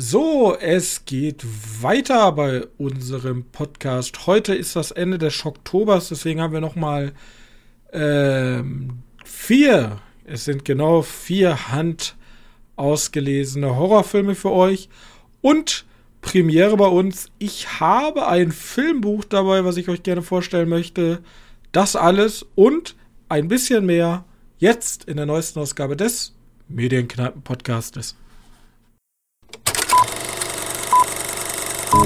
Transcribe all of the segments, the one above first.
So, es geht weiter bei unserem Podcast. Heute ist das Ende des Schocktobers, deswegen haben wir noch mal ähm, vier, es sind genau vier handausgelesene Horrorfilme für euch und Premiere bei uns. Ich habe ein Filmbuch dabei, was ich euch gerne vorstellen möchte. Das alles und ein bisschen mehr jetzt in der neuesten Ausgabe des Medienkneipen-Podcastes. Hallo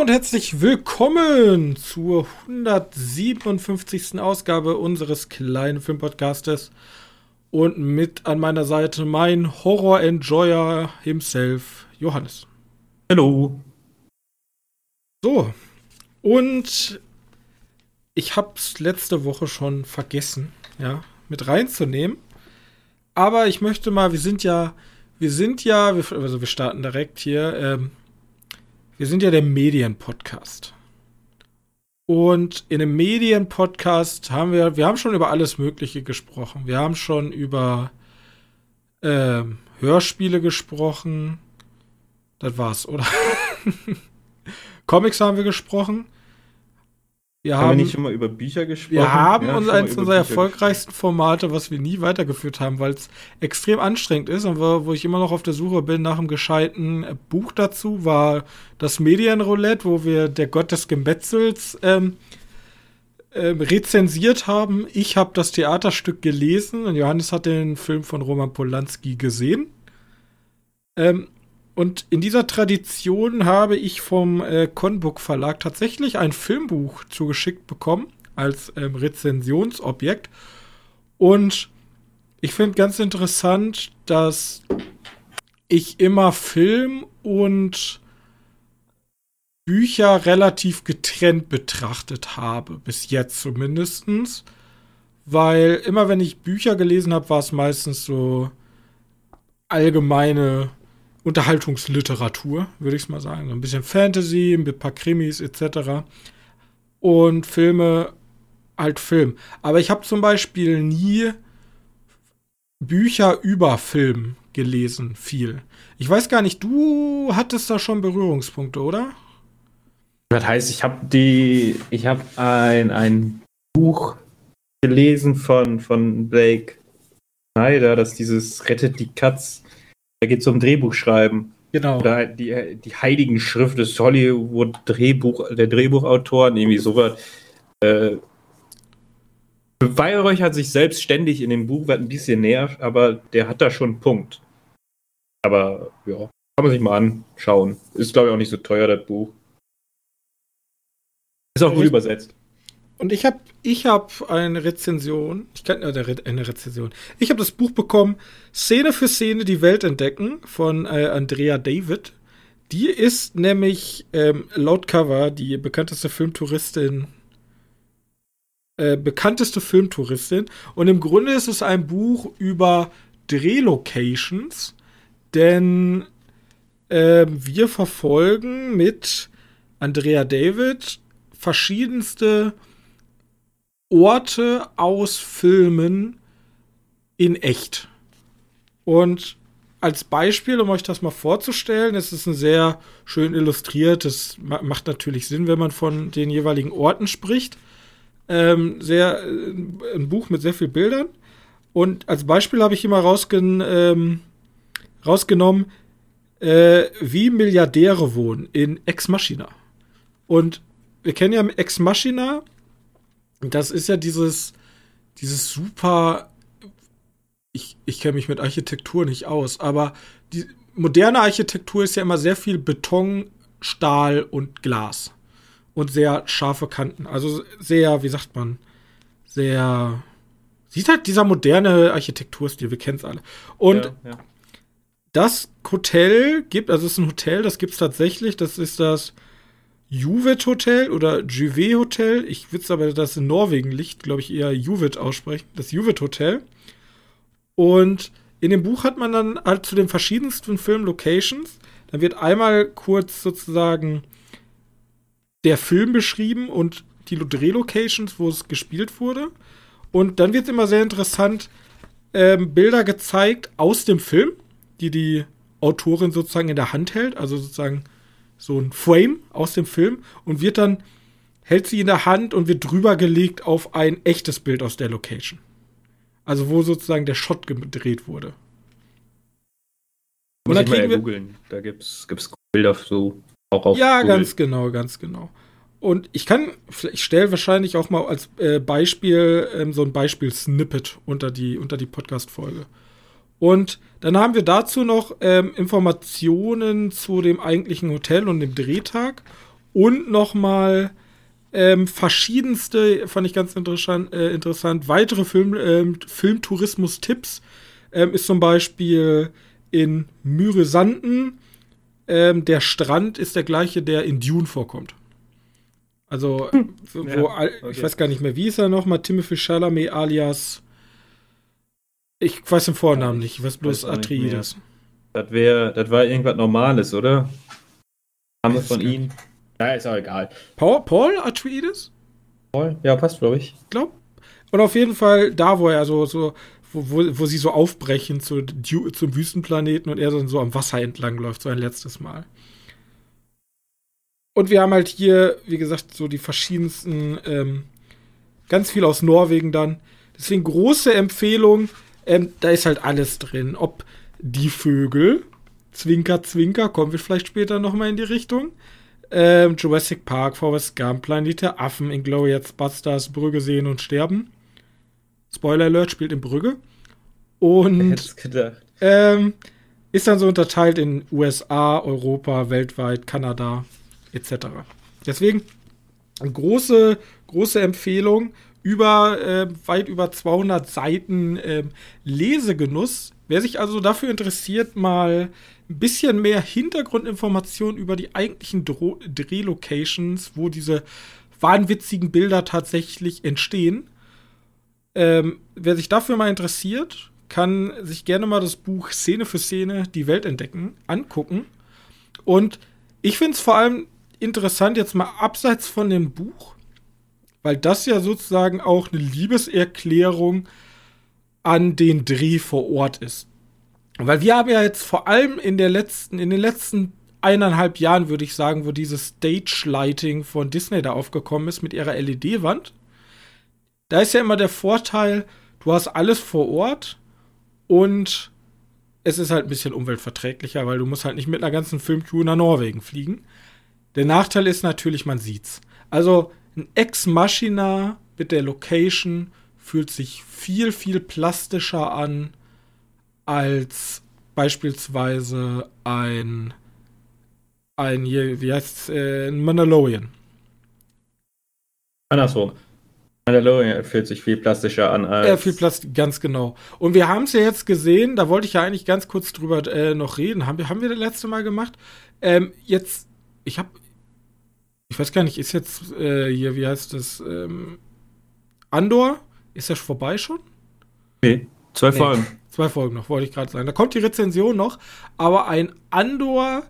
und herzlich willkommen zur 157. Ausgabe unseres kleinen Filmpodcastes. Und mit an meiner Seite mein Horror-Enjoyer himself, Johannes. Hallo. So, und ich hab's letzte Woche schon vergessen, ja, mit reinzunehmen. Aber ich möchte mal, wir sind ja, wir sind ja, also wir starten direkt hier, ähm, wir sind ja der Medienpodcast. Und in dem Medienpodcast haben wir, wir haben schon über alles Mögliche gesprochen. Wir haben schon über äh, Hörspiele gesprochen. Das war's, oder? Comics haben wir gesprochen. Wir haben, haben wir nicht schon mal über Bücher gesprochen? Wir haben ja, uns eines unserer erfolgreichsten Formate, was wir nie weitergeführt haben, weil es extrem anstrengend ist und wo, wo, ich immer noch auf der Suche bin nach einem gescheiten Buch dazu, war das Medienroulette, wo wir Der Gott des Gemetzels ähm, ähm, rezensiert haben. Ich habe das Theaterstück gelesen und Johannes hat den Film von Roman Polanski gesehen. Ähm, und in dieser Tradition habe ich vom äh, Conbook Verlag tatsächlich ein Filmbuch zugeschickt bekommen als ähm, Rezensionsobjekt. Und ich finde ganz interessant, dass ich immer Film und Bücher relativ getrennt betrachtet habe, bis jetzt zumindestens, Weil immer wenn ich Bücher gelesen habe, war es meistens so allgemeine Unterhaltungsliteratur, würde ich es mal sagen. So ein bisschen Fantasy, ein paar Krimis etc. Und Filme, halt Film. Aber ich habe zum Beispiel nie Bücher über Film gelesen, viel. Ich weiß gar nicht, du hattest da schon Berührungspunkte, oder? Das heißt, ich habe die, ich habe ein, ein Buch gelesen von, von Blake Snyder, das dieses Rettet die Katz da geht es um Drehbuchschreiben. Genau. Oder die, die heiligen Schrift des Hollywood-Drehbuch, der Drehbuchautoren, irgendwie sowas. Äh, beweihräuchert sich selbst ständig in dem Buch, was ein bisschen nervt, aber der hat da schon einen Punkt. Aber ja, kann man sich mal anschauen. Ist, glaube ich, auch nicht so teuer, das Buch. Ist auch gut ich, übersetzt. Und ich habe ich hab eine Rezension, ich kann äh, eine Rezension. Ich habe das Buch bekommen, Szene für Szene die Welt entdecken von äh, Andrea David. Die ist nämlich ähm, laut Cover die bekannteste Filmtouristin äh, bekannteste Filmtouristin und im Grunde ist es ein Buch über Drehlocations, denn äh, wir verfolgen mit Andrea David verschiedenste Orte aus Filmen in echt. Und als Beispiel, um euch das mal vorzustellen, es ist ein sehr schön illustriert, das macht natürlich Sinn, wenn man von den jeweiligen Orten spricht. Ähm, sehr, äh, ein Buch mit sehr vielen Bildern. Und als Beispiel habe ich immer rausgen, ähm, rausgenommen, äh, wie Milliardäre wohnen in Ex Machina. Und wir kennen ja Ex Machina das ist ja dieses, dieses super. Ich, ich kenne mich mit Architektur nicht aus, aber die moderne Architektur ist ja immer sehr viel Beton, Stahl und Glas. Und sehr scharfe Kanten. Also sehr, wie sagt man, sehr. Sieht halt dieser moderne Architekturstil, wir kennen es alle. Und ja, ja. das Hotel gibt, also es ist ein Hotel, das gibt es tatsächlich, das ist das Juvet Hotel oder Juvet Hotel. Ich würde es aber, das in Norwegen liegt, glaube ich, eher Juvet aussprechen. Das Juvet Hotel. Und in dem Buch hat man dann halt zu den verschiedensten Filmlocations. Da wird einmal kurz sozusagen der Film beschrieben und die Drehlocations, wo es gespielt wurde. Und dann wird immer sehr interessant ähm, Bilder gezeigt aus dem Film, die die Autorin sozusagen in der Hand hält, also sozusagen so ein Frame aus dem Film und wird dann hält sie in der Hand und wird drüber gelegt auf ein echtes Bild aus der Location. Also wo sozusagen der Shot gedreht wurde. Und Muss ich mal googeln. Da gibt's, gibt's Bilder so auch auf Ja, Google. ganz genau, ganz genau. Und ich kann, ich stelle wahrscheinlich auch mal als äh, Beispiel ähm, so ein Beispiel-Snippet unter die, unter die Podcast-Folge. Und dann haben wir dazu noch ähm, Informationen zu dem eigentlichen Hotel und dem Drehtag und nochmal ähm, verschiedenste, fand ich ganz interessant, äh, interessant weitere Film, ähm, Filmtourismus-Tipps ähm, ist zum Beispiel in Myresanden. Ähm, der Strand ist der gleiche, der in Dune vorkommt. Also, hm. wo, ja, okay. ich weiß gar nicht mehr, wie ist er nochmal? Timothy Chalamet alias. Ich weiß den Vornamen nicht, ich weiß bloß Atreides. Das wäre, das war irgendwas Normales, oder? Wir von ihm? Ja, ist auch egal. Paul, Paul Atreides? Paul? Ja, passt, glaube ich. Ich glaube. Und auf jeden Fall da, wo er so, so wo, wo, wo sie so aufbrechen zu, zum Wüstenplaneten und er dann so am Wasser entlang läuft, so ein letztes Mal. Und wir haben halt hier, wie gesagt, so die verschiedensten, ähm, ganz viel aus Norwegen dann. Deswegen große Empfehlung, ähm, da ist halt alles drin. Ob die Vögel, Zwinker, Zwinker, kommen wir vielleicht später nochmal in die Richtung. Ähm, Jurassic Park, Forrest Gump, Planet der Affen, Inglourious Busters, Brügge sehen und sterben. Spoiler Alert, spielt in Brügge. Und ähm, ist dann so unterteilt in USA, Europa, weltweit, Kanada etc. Deswegen eine große, große Empfehlung. Über, äh, weit über 200 Seiten äh, Lesegenuss. Wer sich also dafür interessiert, mal ein bisschen mehr Hintergrundinformationen über die eigentlichen Drehlocations, wo diese wahnwitzigen Bilder tatsächlich entstehen. Ähm, wer sich dafür mal interessiert, kann sich gerne mal das Buch Szene für Szene, die Welt entdecken, angucken. Und ich finde es vor allem interessant, jetzt mal abseits von dem Buch, weil das ja sozusagen auch eine Liebeserklärung an den Dreh vor Ort ist. Weil wir haben ja jetzt vor allem in der letzten, in den letzten eineinhalb Jahren, würde ich sagen, wo dieses Stage-Lighting von Disney da aufgekommen ist mit ihrer LED-Wand. Da ist ja immer der Vorteil, du hast alles vor Ort und es ist halt ein bisschen umweltverträglicher, weil du musst halt nicht mit einer ganzen Filmcrew nach Norwegen fliegen. Der Nachteil ist natürlich, man sieht's. Also ein Ex Machina mit der Location fühlt sich viel, viel plastischer an als beispielsweise ein, ein wie heißt äh, ein Mandalorian. Andersrum. Mandalorian fühlt sich viel plastischer an als. Ja, viel Plastik, ganz genau. Und wir haben es ja jetzt gesehen, da wollte ich ja eigentlich ganz kurz drüber äh, noch reden. Haben wir, haben wir das letzte Mal gemacht? Ähm, jetzt, ich habe, ich weiß gar nicht, ist jetzt äh, hier, wie heißt das? Ähm, Andor? Ist das vorbei schon? Nee, zwei nee. Folgen. Zwei Folgen noch, wollte ich gerade sagen. Da kommt die Rezension noch, aber ein Andor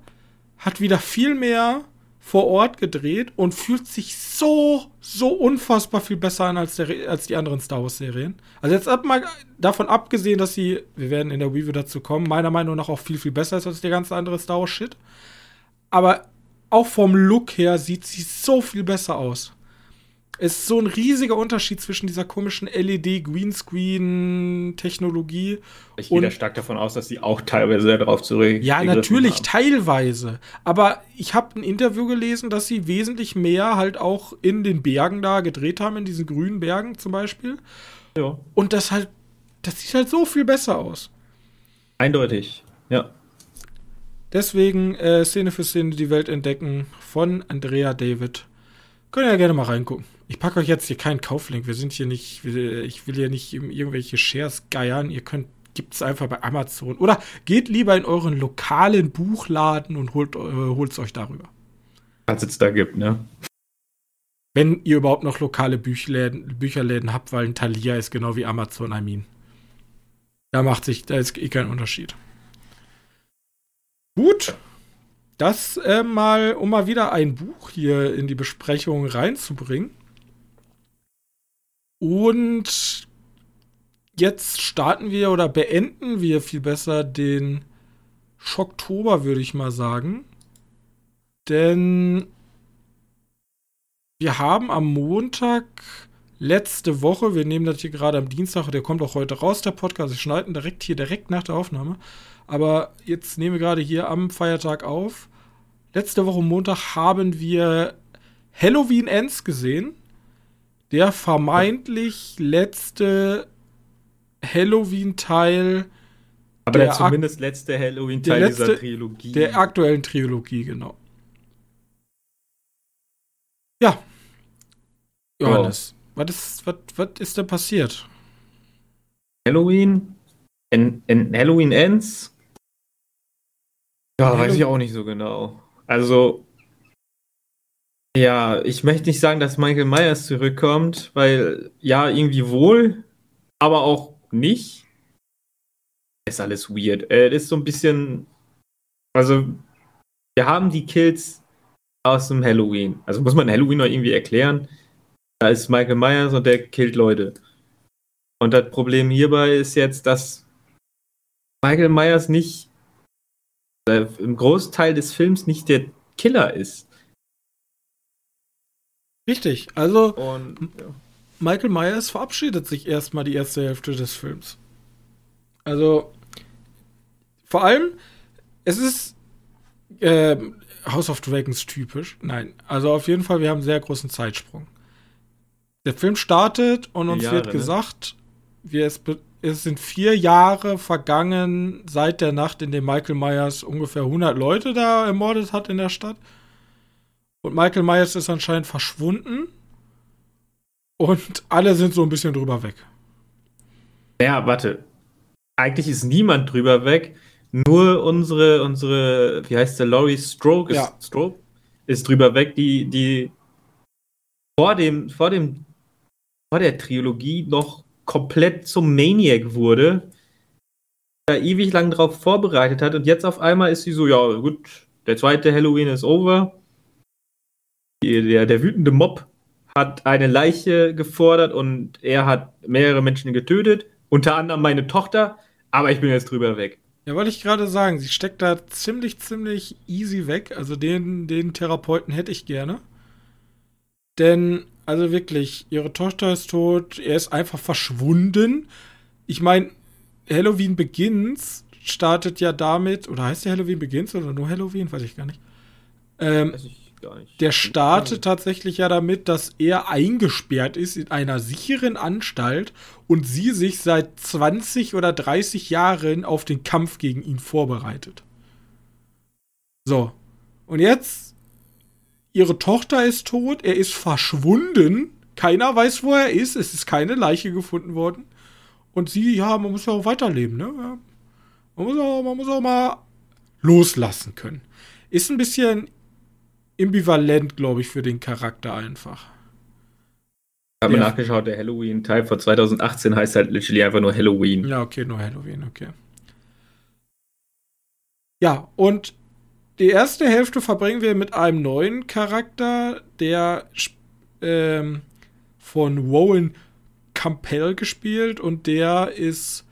hat wieder viel mehr vor Ort gedreht und fühlt sich so, so unfassbar viel besser an als, der, als die anderen Star Wars-Serien. Also jetzt ab mal davon abgesehen, dass sie, wir werden in der Review dazu kommen, meiner Meinung nach auch viel, viel besser ist als der ganze andere Star Wars-Shit. Aber auch vom Look her sieht sie so viel besser aus. Es ist so ein riesiger Unterschied zwischen dieser komischen LED-Greenscreen-Technologie. Ich gehe da stark davon aus, dass sie auch teilweise darauf zurück. Ja, natürlich, haben. teilweise. Aber ich habe ein Interview gelesen, dass sie wesentlich mehr halt auch in den Bergen da gedreht haben, in diesen grünen Bergen zum Beispiel. Ja. Und das halt, das sieht halt so viel besser aus. Eindeutig, ja. Deswegen äh, Szene für Szene die Welt entdecken von Andrea David. Könnt ihr ja gerne mal reingucken. Ich packe euch jetzt hier keinen Kauflink. Wir sind hier nicht, ich will hier nicht irgendwelche Shares geiern. Ihr könnt, gibt es einfach bei Amazon. Oder geht lieber in euren lokalen Buchladen und holt es äh, euch darüber. Was es da gibt, ne? Wenn ihr überhaupt noch lokale Büchläden, Bücherläden habt, weil ein Thalia ist genau wie Amazon, I mean. Da macht sich, da ist eh kein Unterschied. Gut. das äh, mal, um mal wieder ein Buch hier in die Besprechung reinzubringen. Und jetzt starten wir oder beenden wir viel besser den Schocktober, würde ich mal sagen. Denn wir haben am Montag letzte Woche, wir nehmen das hier gerade am Dienstag, der kommt auch heute raus, der Podcast. Ich schneide direkt hier, direkt nach der Aufnahme. Aber jetzt nehmen wir gerade hier am Feiertag auf. Letzte Woche Montag haben wir Halloween Ends gesehen. Der vermeintlich letzte Halloween-Teil. Aber der, der zumindest letzte Halloween-Teil dieser Trilogie. Der aktuellen Trilogie, genau. Ja. Johannes, oh. was, ist, was, was ist denn passiert? Halloween? In, in Halloween Ends? Ja, weiß ich auch nicht so genau. Also, ja, ich möchte nicht sagen, dass Michael Myers zurückkommt, weil ja, irgendwie wohl, aber auch nicht. Ist alles weird. Es ist so ein bisschen. Also, wir haben die Kills aus dem Halloween. Also muss man Halloween noch irgendwie erklären. Da ist Michael Myers und der killt Leute. Und das Problem hierbei ist jetzt, dass Michael Myers nicht äh, im Großteil des Films nicht der Killer ist. Richtig, also und, ja. Michael Myers verabschiedet sich erstmal die erste Hälfte des Films. Also, vor allem, es ist äh, House of Dragons typisch. Nein, also auf jeden Fall, wir haben einen sehr großen Zeitsprung. Der Film startet und uns Jahre, wird ne? gesagt, ne? wir, es, es sind vier Jahre vergangen seit der Nacht, in der Michael Myers ungefähr 100 Leute da ermordet hat in der Stadt. Und Michael Myers ist anscheinend verschwunden. Und alle sind so ein bisschen drüber weg. Ja, warte. Eigentlich ist niemand drüber weg. Nur unsere, unsere, wie heißt der, Laurie Stroke ist, ja. Stroke ist drüber weg, die, die vor dem, vor dem, vor der Trilogie noch komplett zum Maniac wurde, da ewig lang drauf vorbereitet hat und jetzt auf einmal ist sie so, ja gut, der zweite Halloween ist over. Der, der wütende Mob hat eine Leiche gefordert und er hat mehrere Menschen getötet, unter anderem meine Tochter, aber ich bin jetzt drüber weg. Ja, wollte ich gerade sagen, sie steckt da ziemlich, ziemlich easy weg. Also den, den Therapeuten hätte ich gerne. Denn, also wirklich, ihre Tochter ist tot, er ist einfach verschwunden. Ich meine, Halloween Begins startet ja damit, oder heißt der Halloween Begins oder nur Halloween? Weiß ich gar nicht. Ähm, Weiß ich gar nicht. Der startet tatsächlich ja damit, dass er eingesperrt ist in einer sicheren Anstalt und sie sich seit 20 oder 30 Jahren auf den Kampf gegen ihn vorbereitet. So. Und jetzt, ihre Tochter ist tot, er ist verschwunden. Keiner weiß, wo er ist. Es ist keine Leiche gefunden worden. Und sie, ja, man muss ja auch weiterleben, ne? Man muss auch, man muss auch mal loslassen können. Ist ein bisschen ambivalent, glaube ich, für den Charakter einfach. Ich habe ja. nachgeschaut, der Halloween-Teil von 2018 heißt halt literally einfach nur Halloween. Ja, okay, nur Halloween, okay. Ja, und die erste Hälfte verbringen wir mit einem neuen Charakter, der ähm, von Rowan Campbell gespielt und der ist,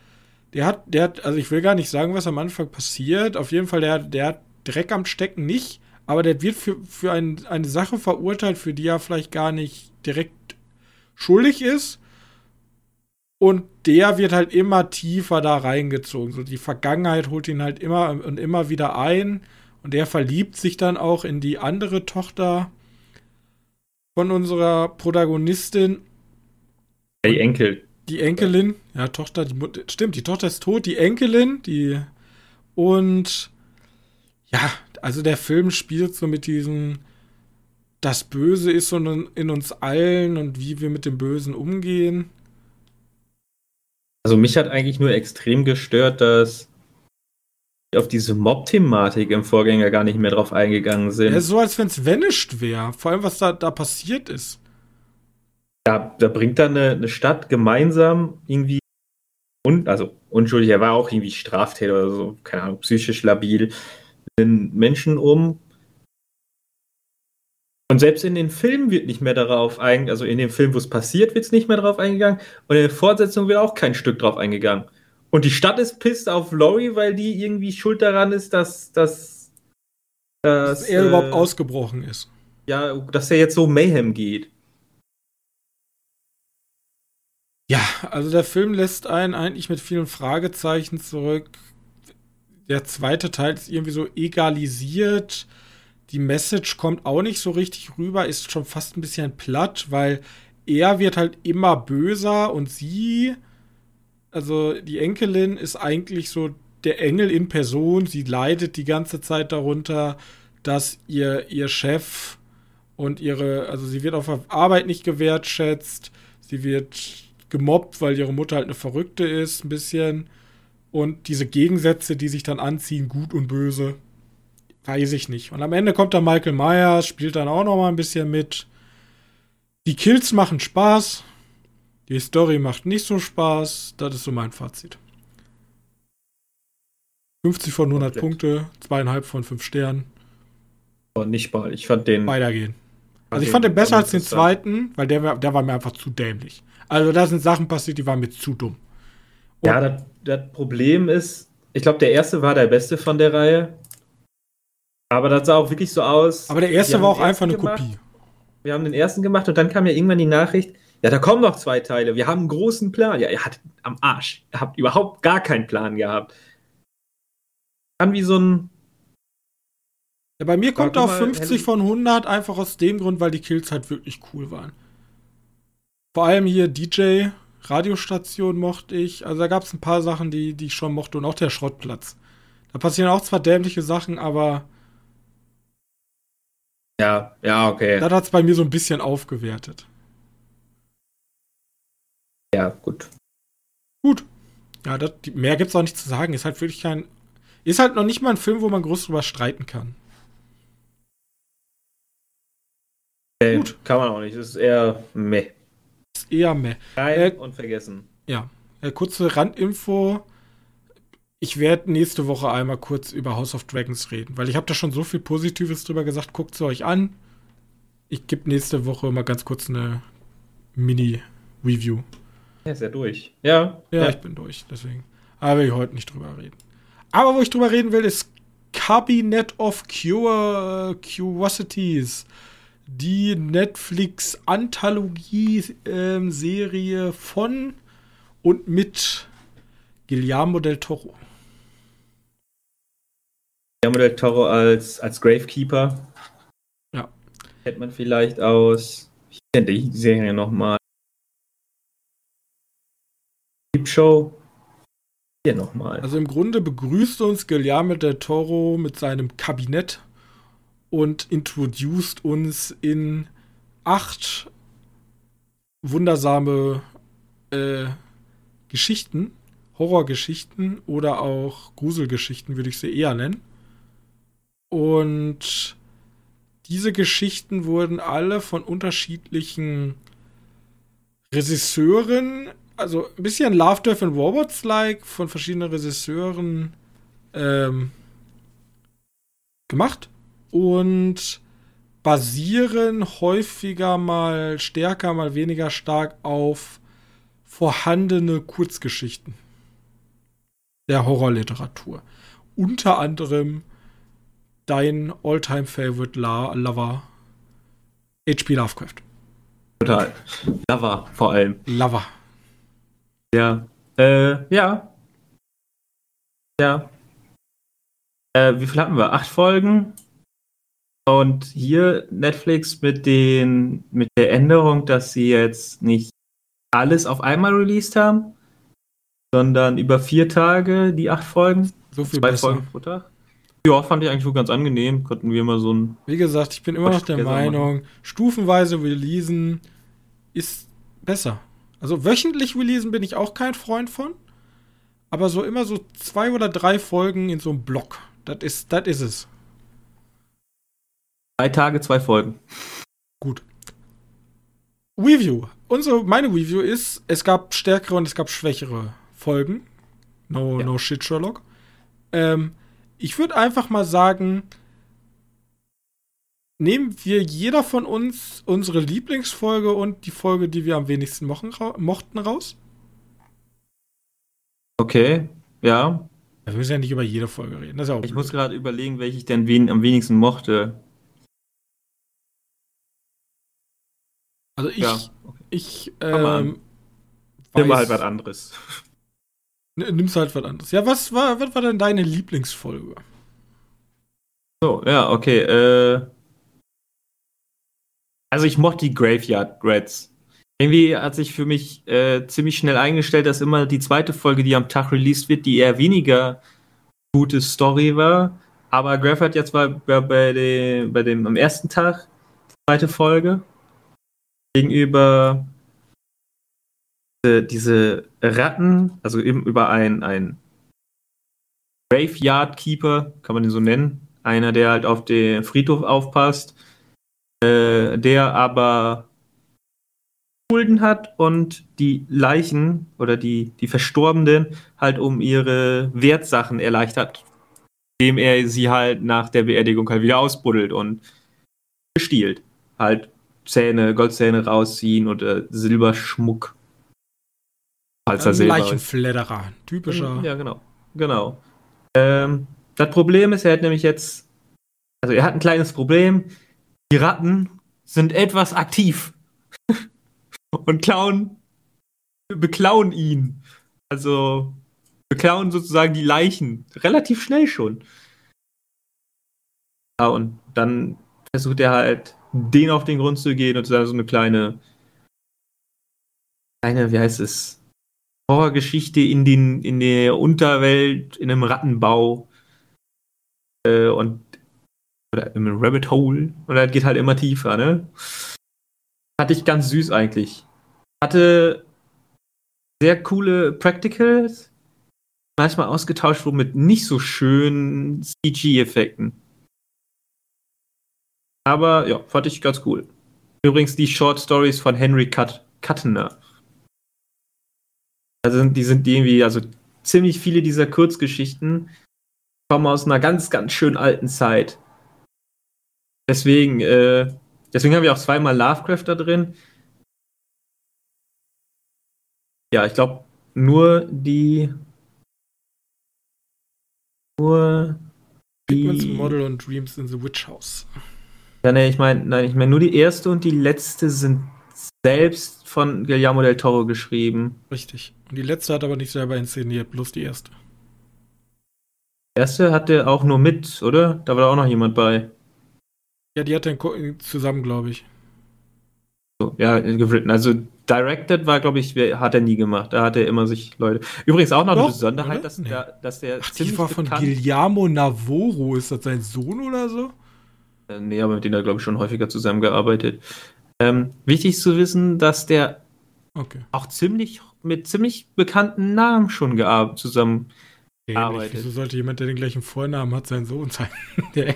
der hat, der hat, also ich will gar nicht sagen, was am Anfang passiert. Auf jeden Fall, der, der hat Dreck am Stecken nicht, aber der wird für, für ein, eine Sache verurteilt, für die er vielleicht gar nicht direkt schuldig ist. Und der wird halt immer tiefer da reingezogen. So die Vergangenheit holt ihn halt immer und immer wieder ein. Und der verliebt sich dann auch in die andere Tochter von unserer Protagonistin. Die Enkel. Die Enkelin, ja, Tochter, die stimmt, die Tochter ist tot, die Enkelin, die und ja, also der Film spielt so mit diesem, das Böse ist so in uns allen und wie wir mit dem Bösen umgehen. Also mich hat eigentlich nur extrem gestört, dass auf diese Mob-Thematik im Vorgänger gar nicht mehr drauf eingegangen sind. Ja, so als wenn es vanished wäre. Vor allem, was da, da passiert ist. Ja, da bringt dann eine, eine Stadt gemeinsam irgendwie und also unschuldig, er war auch irgendwie Straftäter oder so, keine Ahnung, psychisch labil, den Menschen um. Und selbst in den Filmen wird nicht mehr darauf eingegangen, also in dem Film, wo es passiert, wird es nicht mehr darauf eingegangen. Und in der Fortsetzung wird auch kein Stück drauf eingegangen. Und die Stadt ist pisst auf Laurie, weil die irgendwie schuld daran ist, dass, dass, dass, dass er äh, überhaupt ausgebrochen ist. Ja, dass er jetzt so Mayhem geht. Ja, also der Film lässt einen eigentlich mit vielen Fragezeichen zurück. Der zweite Teil ist irgendwie so egalisiert. Die Message kommt auch nicht so richtig rüber, ist schon fast ein bisschen platt, weil er wird halt immer böser und sie, also die Enkelin, ist eigentlich so der Engel in Person. Sie leidet die ganze Zeit darunter, dass ihr, ihr Chef und ihre, also sie wird auf Arbeit nicht gewertschätzt. Sie wird gemobbt, weil ihre Mutter halt eine Verrückte ist, ein bisschen. Und diese Gegensätze, die sich dann anziehen, gut und böse, weiß ich nicht. Und am Ende kommt dann Michael Myers, spielt dann auch noch mal ein bisschen mit. Die Kills machen Spaß. Die Story macht nicht so Spaß. Das ist so mein Fazit. 50 von 100 Komplett. Punkte, zweieinhalb von fünf Sternen. Oh, nicht mal. Ich fand den. Weitergehen. Also ich fand den besser als den zweiten, weil der, der war mir einfach zu dämlich. Also da sind Sachen passiert, die waren mir zu dumm. Und ja, das, das Problem ist, ich glaube, der erste war der beste von der Reihe. Aber das sah auch wirklich so aus. Aber der erste war auch einfach eine gemacht. Kopie. Wir haben den ersten gemacht und dann kam ja irgendwann die Nachricht, ja, da kommen noch zwei Teile. Wir haben einen großen Plan. Ja, ihr hattet am Arsch. Ihr habt überhaupt gar keinen Plan gehabt. Dann wie so ein. Ja, bei mir kommt auch 50 von 100 einfach aus dem Grund, weil die Kills halt wirklich cool waren. Vor allem hier DJ, Radiostation mochte ich. Also da gab es ein paar Sachen, die, die ich schon mochte und auch der Schrottplatz. Da passieren auch zwar dämliche Sachen, aber. Ja, ja, okay. Da hat es bei mir so ein bisschen aufgewertet. Ja, gut. Gut. Ja, das, mehr gibt's auch nicht zu sagen. Ist halt wirklich kein. Ist halt noch nicht mal ein Film, wo man groß drüber streiten kann. Okay, Gut. Kann man auch nicht. Ist eher meh eher meh. Rein äh, und vergessen. Ja. Äh, kurze Randinfo. Ich werde nächste Woche einmal kurz über House of Dragons reden, weil ich habe da schon so viel Positives drüber gesagt. Guckt es euch an. Ich gebe nächste Woche mal ganz kurz eine Mini-Review. Er ist ja durch. Ja, ja. Ja, ich bin durch, deswegen. Aber will ich heute nicht drüber reden. Aber wo ich drüber reden will, ist Cabinet of Cure Curiosities die Netflix-Anthologie-Serie von und mit Guillermo del Toro. Guillermo del Toro als, als Gravekeeper. Ja. Kennt man vielleicht aus. Ich kenne die Serie nochmal. Show. Hier nochmal. Also im Grunde begrüßt uns Guillermo del Toro mit seinem Kabinett und introduced uns in acht wundersame äh, Geschichten, Horrorgeschichten oder auch Gruselgeschichten, würde ich sie eher nennen. Und diese Geschichten wurden alle von unterschiedlichen Regisseuren, also ein bisschen Love, Death and Robots-like, von verschiedenen Regisseuren ähm, gemacht und basieren häufiger mal stärker, mal weniger stark auf vorhandene Kurzgeschichten der Horrorliteratur. Unter anderem dein Alltime favorite Lover, H.P. Lovecraft. Total. Lover vor allem. Lover. Ja. Äh, ja. Ja. Äh, wie viel hatten wir? Acht Folgen? Und hier Netflix mit den mit der Änderung, dass sie jetzt nicht alles auf einmal released haben, sondern über vier Tage die acht Folgen. So viel zwei besser. Folgen pro Tag. Ja, fand ich eigentlich so ganz angenehm. Konnten wir mal so ein. Wie gesagt, ich bin immer noch der Meinung, machen. stufenweise releasen ist besser. Also wöchentlich releasen bin ich auch kein Freund von. Aber so immer so zwei oder drei Folgen in so einem Block. Das ist, das ist es. Drei Tage, zwei Folgen. Gut. Review. Unsere, meine Review ist, es gab stärkere und es gab schwächere Folgen. No, ja. no shit, Sherlock. Ähm, ich würde einfach mal sagen, nehmen wir jeder von uns unsere Lieblingsfolge und die Folge, die wir am wenigsten mochen, mochten, raus? Okay, ja. Wir müssen ja nicht über jede Folge reden. Das ist ja auch Ich blöd. muss gerade überlegen, welche ich denn wen am wenigsten mochte. Also ich, Ja, ich, mal an. ähm, Nimm halt was anderes. Nimmst halt was anderes. Ja, was war, was war denn deine Lieblingsfolge? So, ja, okay. Äh, also ich mochte die Graveyard Rats. Irgendwie hat sich für mich äh, ziemlich schnell eingestellt, dass immer die zweite Folge, die am Tag released wird, die eher weniger gute Story war. Aber Graveyard jetzt war war bei dem, bei dem am ersten Tag zweite Folge gegenüber diese, diese Ratten, also eben über ein, ein Graveyard Keeper, kann man den so nennen. Einer, der halt auf den Friedhof aufpasst, äh, der aber Schulden hat und die Leichen oder die, die Verstorbenen halt um ihre Wertsachen erleichtert, indem er sie halt nach der Beerdigung halt wieder ausbuddelt und bestiehlt. Halt Zähne, Goldzähne rausziehen oder Silberschmuck. Falls er Ein Silber ist. Leichenfledderer. Typischer. Ja, genau. Genau. Ähm, das Problem ist, er hat nämlich jetzt, also er hat ein kleines Problem. Die Ratten sind etwas aktiv und klauen, beklauen ihn. Also beklauen sozusagen die Leichen relativ schnell schon. Ja, und dann versucht er halt, den auf den Grund zu gehen und so eine kleine, kleine, wie heißt es, Horrorgeschichte in, den, in der Unterwelt, in einem Rattenbau äh, und oder im Rabbit Hole und das geht halt immer tiefer, ne? Hatte ich ganz süß eigentlich. Hatte sehr coole Practicals, manchmal ausgetauscht wurden mit nicht so schönen CG-Effekten. Aber ja, fand ich ganz cool. Übrigens die Short Stories von Henry Cut Kuttner. Also die sind irgendwie, also ziemlich viele dieser Kurzgeschichten kommen aus einer ganz, ganz schön alten Zeit. Deswegen, äh, deswegen haben wir auch zweimal Lovecraft da drin. Ja, ich glaube, nur die. Nur Pigments, die. Model und Dreams in the Witch House. Ja, nee, ich meine, nein, ich meine, nur die erste und die letzte sind selbst von Guillermo del Toro geschrieben. Richtig. Und die letzte hat aber nicht selber inszeniert, bloß die erste. Die erste hatte auch nur mit, oder? Da war auch noch jemand bei. Ja, die hat ko- zusammen, glaube ich. So, ja, gewritten. Also directed war, glaube ich, hat er nie gemacht. Da hat er immer sich Leute. Übrigens auch noch eine Doch, Besonderheit, oder? dass, Nee. der, dass der Ach, die war von bekannt- Guillermo Navarro. Ist das sein Sohn oder so? Äh, Nee, aber mit denen hat er, glaube ich, schon häufiger zusammengearbeitet. Ähm, wichtig zu wissen, dass der Okay. auch ziemlich mit ziemlich bekannten Namen schon gear- zusammen. Dämlich. Arbeitet. Wieso sollte jemand, der den gleichen Vornamen hat, sein Sohn sein?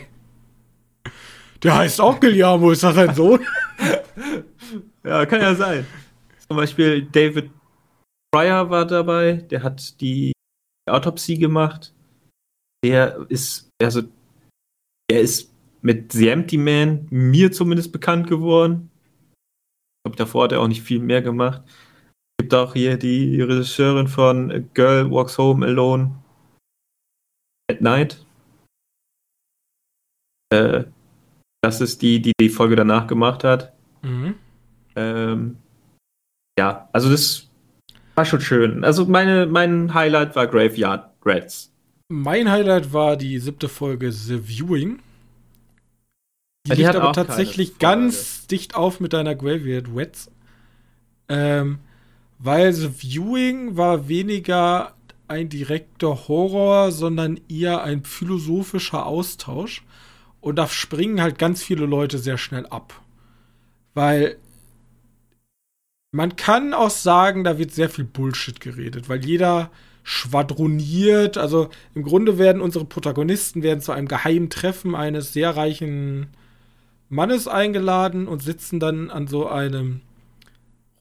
der, heißt auch Guillermo. Ist das sein Sohn? Ja, kann ja sein. Zum Beispiel David Pryor war dabei, der hat die Autopsie gemacht. Der ist, also, der ist mit The Empty Man mir zumindest bekannt geworden. Ich glaube, davor hat er auch nicht viel mehr gemacht. Es gibt auch hier die Regisseurin von A Girl Walks Home Alone at Night. Äh, das ist die, die die Folge danach gemacht hat. Mhm. Ähm, ja, also das war schon schön. Also meine, mein Highlight war Graveyard Rats. Mein Highlight war die siebte Folge The Viewing. Die, Ja, die liegt hat aber tatsächlich ganz dicht auf mit deiner Graveyard Rats. Ähm, weil The Viewing war weniger ein direkter Horror, sondern eher ein philosophischer Austausch. Und da springen halt ganz viele Leute sehr schnell ab. Weil man kann auch sagen, da wird sehr viel Bullshit geredet, weil jeder schwadroniert. Also im Grunde werden unsere Protagonisten werden zu einem geheimen Treffen eines sehr reichen Mannes eingeladen und sitzen dann an so einem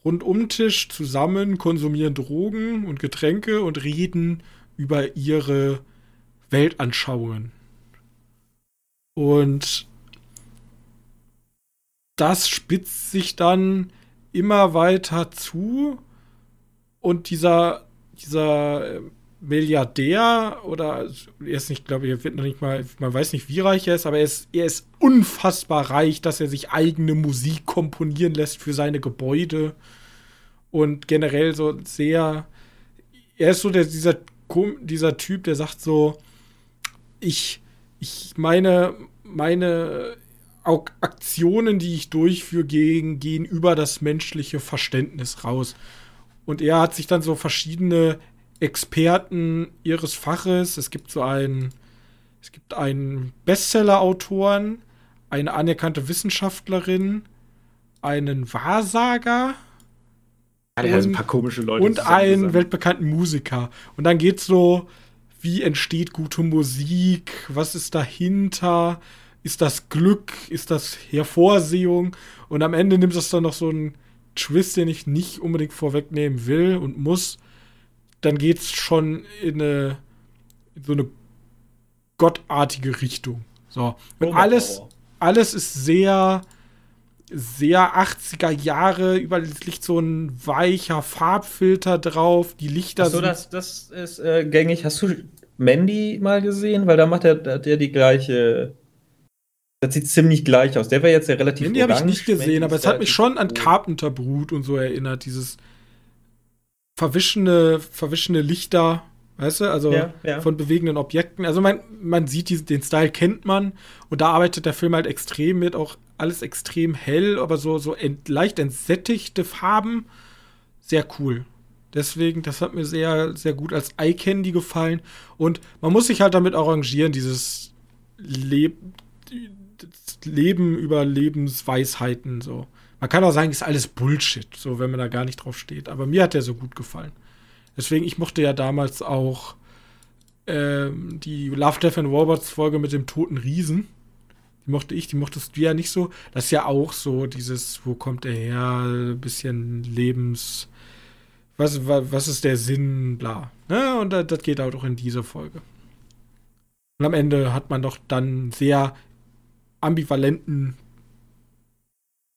Rundumtisch zusammen, konsumieren Drogen und Getränke und reden über ihre Weltanschauungen. Und das spitzt sich dann immer weiter zu. Und dieser, dieser äh, Milliardär oder er ist nicht, glaube ich, wird noch nicht mal, man weiß nicht, wie reich er ist, aber er ist, er ist unfassbar reich, dass er sich eigene Musik komponieren lässt für seine Gebäude. Und generell so sehr, er ist so der, dieser, dieser Typ, der sagt so, ich, ich meine, meine Aktionen, die ich durchführe, gehen, gehen über das menschliche Verständnis raus. Und er hat sich dann so verschiedene Experten ihres Faches. Es gibt so einen, es gibt einen Bestseller-Autoren, eine anerkannte Wissenschaftlerin, einen Wahrsager. Ja, und, ein paar komische Leute. Und einen weltbekannten Musiker. Und dann geht's so, wie entsteht gute Musik? Was ist dahinter? Ist das Glück? Ist das Hervorsehung? Und am Ende nimmt es dann noch so einen Twist, den ich nicht unbedingt vorwegnehmen will und muss dann geht es schon in, eine, in so eine gottartige Richtung. So. Und alles, alles ist sehr, sehr 80er Jahre, überall liegt so ein weicher Farbfilter drauf, die Lichter Achso, das, das ist äh, gängig. Hast du Mandy mal gesehen? Weil da macht er, hat er die gleiche. Das sieht ziemlich gleich aus. Der wäre jetzt ja relativ. Mandy habe ich nicht gesehen, Mandy aber es hat mich schon an Carpenter Brut und so erinnert, dieses verwischende, verwischende Lichter, weißt du, also ja, ja. von bewegenden Objekten. Also man, man sieht diesen, den Style kennt man und da arbeitet der Film halt extrem mit, auch alles extrem hell, aber so, so ent, leicht entsättigte Farben. Sehr cool. Deswegen, das hat mir sehr, sehr gut als Eye Candy gefallen. Und man muss sich halt damit arrangieren, dieses Le Leben über Lebensweisheiten so. Man kann auch sagen, ist alles Bullshit, so wenn man da gar nicht drauf steht. Aber mir hat der so gut gefallen. Deswegen, ich mochte ja damals auch ähm, die Love, Death and Robots Folge mit dem toten Riesen. Die mochte ich, die mochtest du ja nicht so. Das ist ja auch so dieses, wo kommt der her, bisschen Lebens, was, was, ist der Sinn, bla. Ne? Und das, geht auch in diese Folge. Und am Ende hat man doch dann sehr ambivalenten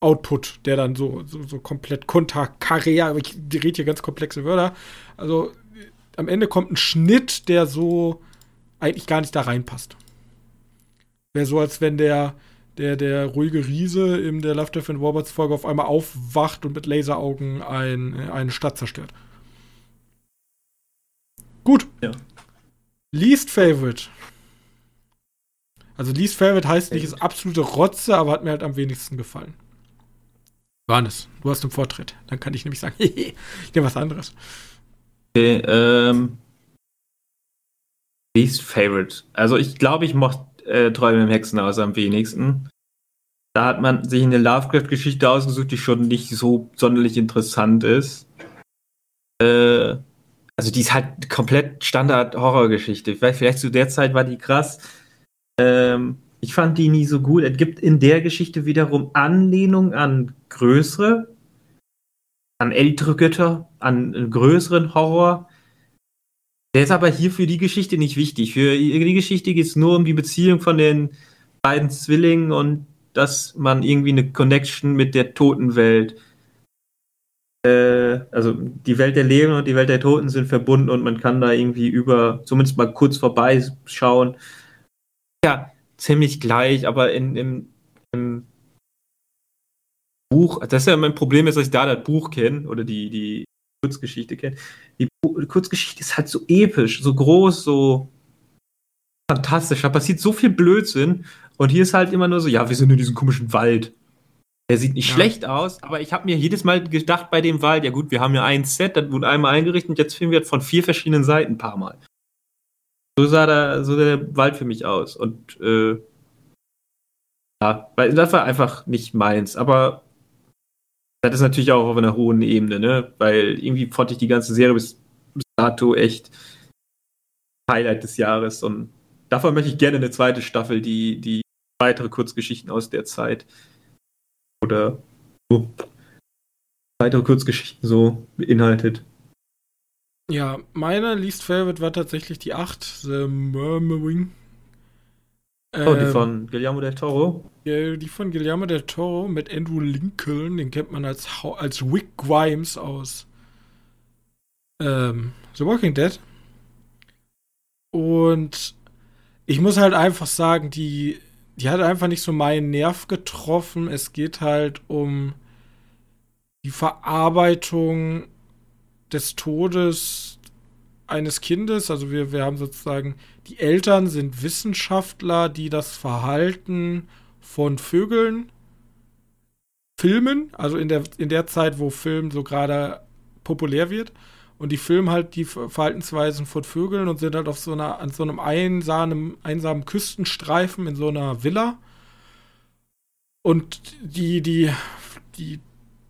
Output, der dann so, so, so komplett konterkarriere, ich rede hier ganz komplexe Wörter. Also am Ende kommt ein Schnitt, der so eigentlich gar nicht da reinpasst. Wäre so, als wenn der, der, der ruhige Riese in der Love, Death and Robots Folge auf einmal aufwacht und mit Laseraugen ein, eine Stadt zerstört. Gut. Ja. Least Favorite. Also Least Favorite heißt nicht, ist absolute Rotze, aber hat mir halt am wenigsten gefallen. Johannes, du hast den Vortritt. Dann kann ich nämlich sagen, ich nehme was anderes. Okay, ähm. Least Favorite. Also ich glaube, ich mochte äh, Träume im Hexenhaus am wenigsten. Da hat man sich eine Lovecraft-Geschichte ausgesucht, die schon nicht so sonderlich interessant ist. Äh, also die ist halt komplett Standard-Horrorgeschichte. Vielleicht zu der Zeit war die krass. Ähm, ich fand die nie so gut. Es gibt in der Geschichte wiederum Anlehnung an größere, an ältere Götter, an größeren Horror. Der ist aber hier für die Geschichte nicht wichtig. Für die Geschichte geht es nur um die Beziehung von den beiden Zwillingen und dass man irgendwie eine Connection mit der Totenwelt äh, also die Welt der Leben und die Welt der Toten sind verbunden und man kann da irgendwie über, zumindest mal kurz vorbeischauen. Ja, ziemlich gleich, aber in, im, im Buch, das ist ja mein Problem, ist, dass ich da das Buch kenne oder die, die Kurzgeschichte kenne. Die Kurzgeschichte ist halt so episch, so groß, so fantastisch. Da passiert so viel Blödsinn und hier ist halt immer nur so, ja, wir sind in diesem komischen Wald. Der sieht nicht ja. schlecht aus, aber ich habe mir jedes Mal gedacht bei dem Wald, ja gut, wir haben ja ein Set, das wurde einmal eingerichtet und jetzt filmen wir von vier verschiedenen Seiten ein paar Mal. So sah, der, so der Wald für mich aus. Und äh, ja, weil das war einfach nicht meins. Aber das ist natürlich auch auf einer hohen Ebene, ne? Weil irgendwie fand ich die ganze Serie bis, bis dato echt Highlight des Jahres. Und davon möchte ich gerne eine zweite Staffel, die, die weitere Kurzgeschichten aus der Zeit oder so weitere Kurzgeschichten so beinhaltet. Ja, meine least favorite war tatsächlich die 8, The Murmuring. Oh, die von Guillermo del Toro? Ja, die von Guillermo del Toro mit Andrew Lincoln, den kennt man als, als Rick Grimes aus ähm, The Walking Dead. Und ich muss halt einfach sagen, die, die hat einfach nicht so meinen Nerv getroffen. Es geht halt um die Verarbeitung des Todes eines Kindes. Also wir, wir haben sozusagen, die Eltern sind Wissenschaftler, die das Verhalten von Vögeln filmen, also in der, in der Zeit, wo Film so gerade populär wird. Und die filmen halt die Verhaltensweisen von Vögeln und sind halt auf so einer, an so einem einsamen, einsamen Küstenstreifen in so einer Villa. Und die, die, die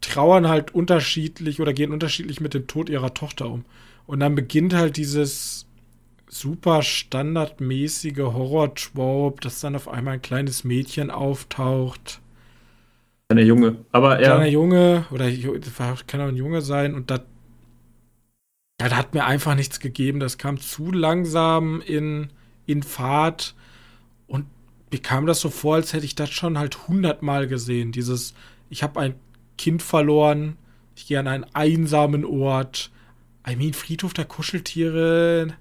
trauern halt unterschiedlich oder gehen unterschiedlich mit dem Tod ihrer Tochter um. Und dann beginnt halt dieses super standardmäßige Horror-Trope, dass dann auf einmal ein kleines Mädchen auftaucht. Eine Junge, aber er. Kleiner Junge, oder kann auch ein Junge sein, und das, das hat mir einfach nichts gegeben. Das kam zu langsam in, in Fahrt und mir kam das so vor, als hätte ich das schon halt hundertmal gesehen. Dieses, ich habe ein Kind verloren, ich gehe an einen einsamen Ort. I mean, Friedhof der Kuscheltiere.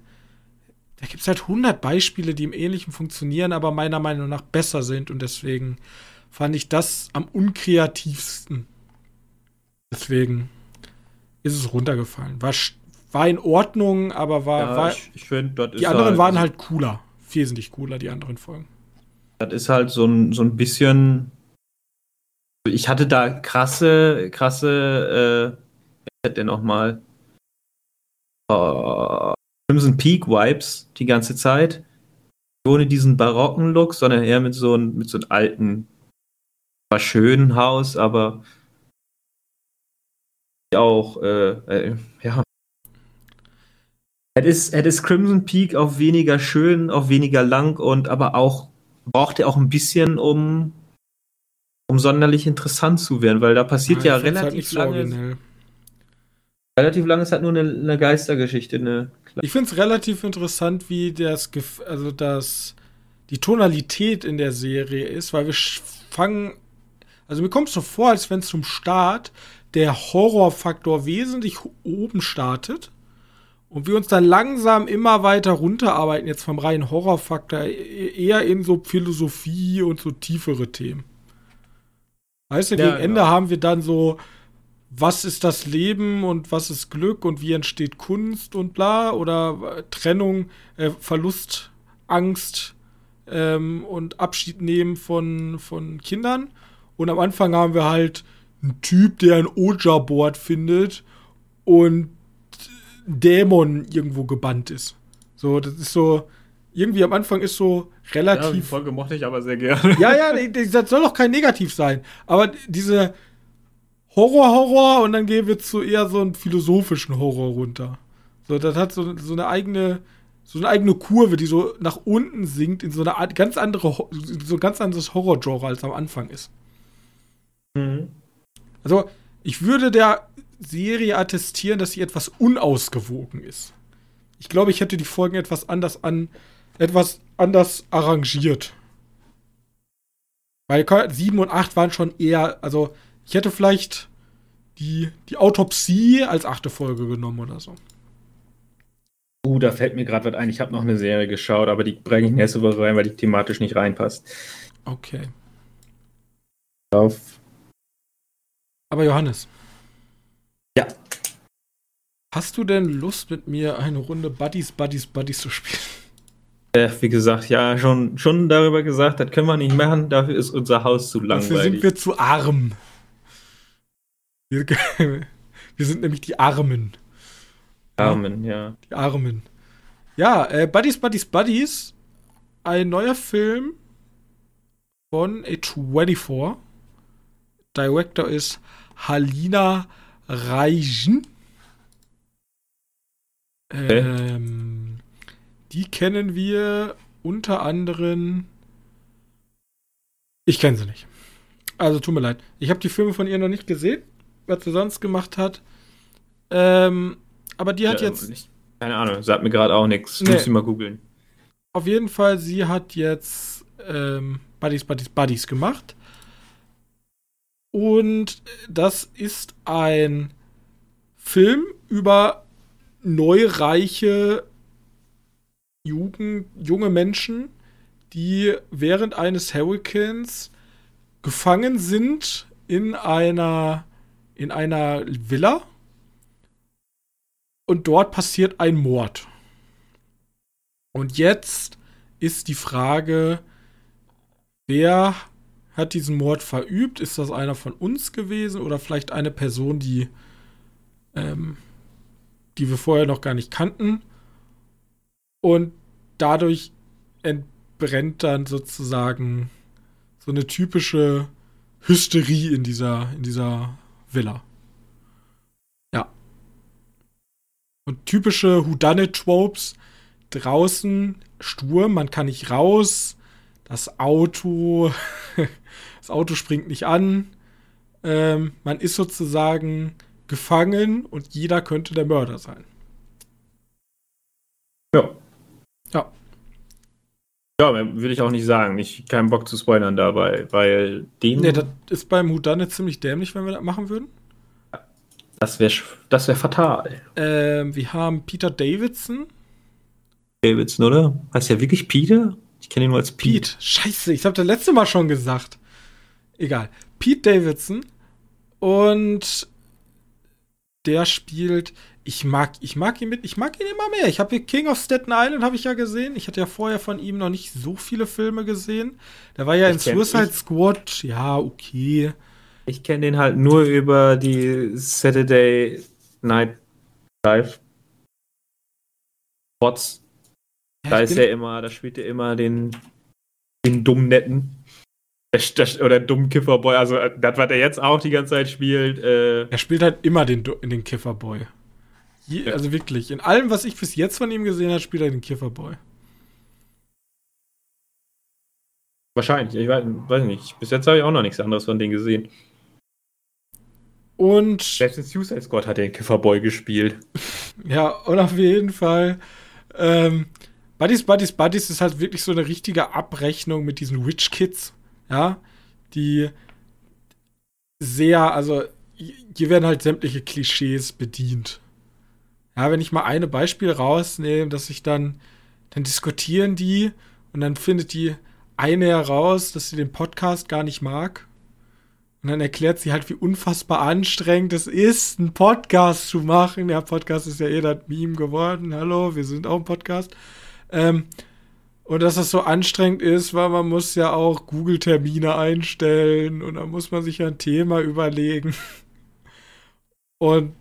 Da gibt es halt 100 Beispiele, die im Ähnlichen funktionieren, aber meiner Meinung nach besser sind. Und deswegen fand ich das am unkreativsten. Deswegen ist es runtergefallen. War, war in Ordnung, aber war. Ja, war ich, ich find, die anderen halt, waren halt cooler. Wesentlich cooler, die anderen Folgen. Das ist halt so ein, so ein bisschen ich hatte da krasse, krasse, äh, der nochmal? Oh, Crimson Peak Vibes die ganze Zeit. Ohne diesen barocken Look, sondern eher mit so, einem, mit so einem alten, war schönen Haus, aber auch, äh, äh, ja. Es ist, es ist Crimson Peak auch weniger schön, auch weniger lang und aber auch braucht er auch ein bisschen, um um sonderlich interessant zu werden, weil da passiert ja, ja halt relativ halt lange. relativ lange ist halt nur eine, eine Geistergeschichte. Eine ich finde es relativ interessant, wie das, also das, die Tonalität in der Serie ist, weil wir fangen, also mir kommt es so vor, als wenn zum Start der Horrorfaktor wesentlich oben startet und wir uns dann langsam immer weiter runterarbeiten, jetzt vom reinen Horrorfaktor, e-, eher in so Philosophie und so tiefere Themen. Weißt du, ja, gegen Ende genau. haben wir dann so, was ist das Leben und was ist Glück und wie entsteht Kunst und bla oder äh, Trennung, äh, Verlust, Angst ähm, und Abschied nehmen von, von Kindern. Und am Anfang haben wir halt einen Typ, der ein Oja-Board findet und Dämon irgendwo gebannt ist. So, das ist so, irgendwie am Anfang ist so relativ. Ja, die Folge mochte ich aber sehr gerne. Ja, ja, das soll doch kein Negativ sein. Aber diese Horror, Horror und dann gehen wir zu eher so einem philosophischen Horror runter. So, das hat so, so eine eigene, so eine eigene Kurve, die so nach unten sinkt in so eine Art, ganz andere, so ein ganz anderes Horror-Genre als am Anfang ist. Mhm. Also, ich würde der Serie attestieren, dass sie etwas unausgewogen ist. Ich glaube, ich hätte die Folgen etwas anders an etwas anders arrangiert. Weil 7 und 8 waren schon eher, also ich hätte vielleicht die, die Autopsie als achte Folge genommen oder so. Uh, da fällt mir gerade was ein. Ich habe noch eine Serie geschaut, aber die bringe ich nächste Woche rein, weil die thematisch nicht reinpasst. Okay. Auf. Aber Johannes. Ja. Hast du denn Lust mit mir eine Runde Buddies, Buddies, Buddies zu spielen? Äh, wie gesagt, ja, schon, schon darüber gesagt, das können wir nicht machen, dafür ist unser Haus zu langweilig. Dafür sind wir zu arm. Wir, wir sind nämlich die Armen. Armen, ja. Die Armen. Ja, äh, Buddies, Buddies, Buddies. Ein neuer Film von A24. Director ist Halina Reichen. Okay. Ähm, die kennen wir unter anderem. Ich kenne sie nicht. Also tut mir leid. Ich habe die Filme von ihr noch nicht gesehen, was sie sonst gemacht hat. Ähm, aber die hat ja, jetzt. Ich Keine Ahnung, sagt mir gerade auch nichts. Nee. Muss ich mal googeln. Auf jeden Fall, sie hat jetzt ähm, Buddies, Buddies, Buddies gemacht. Und das ist ein Film über neureiche Jugend, junge Menschen, die während eines Hurricanes gefangen sind in einer, in einer Villa. Und dort passiert ein Mord. Und jetzt ist die Frage, wer hat diesen Mord verübt? Ist das einer von uns gewesen oder vielleicht eine Person, die, ähm, die wir vorher noch gar nicht kannten? Und dadurch entbrennt dann sozusagen so eine typische Hysterie in dieser, in dieser Villa. Ja. Und typische Whodunit-Tropes draußen Sturm, man kann nicht raus. Das Auto, das Auto springt nicht an. Ähm, man ist sozusagen gefangen und jeder könnte der Mörder sein. Ja. Ja. Ja, würde ich auch nicht sagen. Ich keinen Bock zu spoilern dabei, weil den. Nee, das ist beim Whodunit ziemlich dämlich, wenn wir das machen würden. das wäre das wär fatal. Ähm, wir haben Peter Davidson. Davidson, oder? Heißt ja wirklich Peter? Ich kenne ihn nur als Pete. Pete. Scheiße, ich habe das letzte Mal schon gesagt. Egal. Pete Davidson. Und der spielt. Ich mag, ich mag ihn mit, ich mag ihn immer mehr. Ich habe King of Staten Island habe ich ja gesehen. Ich hatte ja vorher von ihm noch nicht so viele Filme gesehen. Der war ja Ich in kenn- Suicide ich- Squad. Ja, okay. Ich kenne den halt nur über die Saturday Night Live Spots. Ja, Da ist er immer, da spielt er immer den, den dummen Netten. Der, der, oder dummen Kifferboy. Also, äh, das, was er jetzt auch die ganze Zeit spielt. Äh, Er spielt halt immer den, den Kifferboy. Je, Ja. Also wirklich, in allem, was ich bis jetzt von ihm gesehen habe, spielt er den Kifferboy. wahrscheinlich, ich weiß, weiß nicht. Bis jetzt habe ich auch noch nichts anderes von denen gesehen. Und Selbst in Suicide Squad hat er den Kifferboy gespielt. ja, und auf jeden Fall, ähm, Buddies, Buddies, Buddies ist halt wirklich so eine richtige Abrechnung mit diesen Rich Kids, ja, die sehr, also hier werden halt sämtliche Klischees bedient. Ja, wenn ich mal eine Beispiel rausnehme, dass ich dann, dann diskutieren die und dann findet die eine heraus, dass sie den Podcast gar nicht mag. Und dann erklärt sie halt, wie unfassbar anstrengend es ist, einen Podcast zu machen. Der Podcast ist ja eh das Meme geworden. Hallo, wir sind auch ein Podcast. Ähm, und dass das so anstrengend ist, weil man muss ja auch Google-Termine einstellen und dann muss man sich ja ein Thema überlegen. Und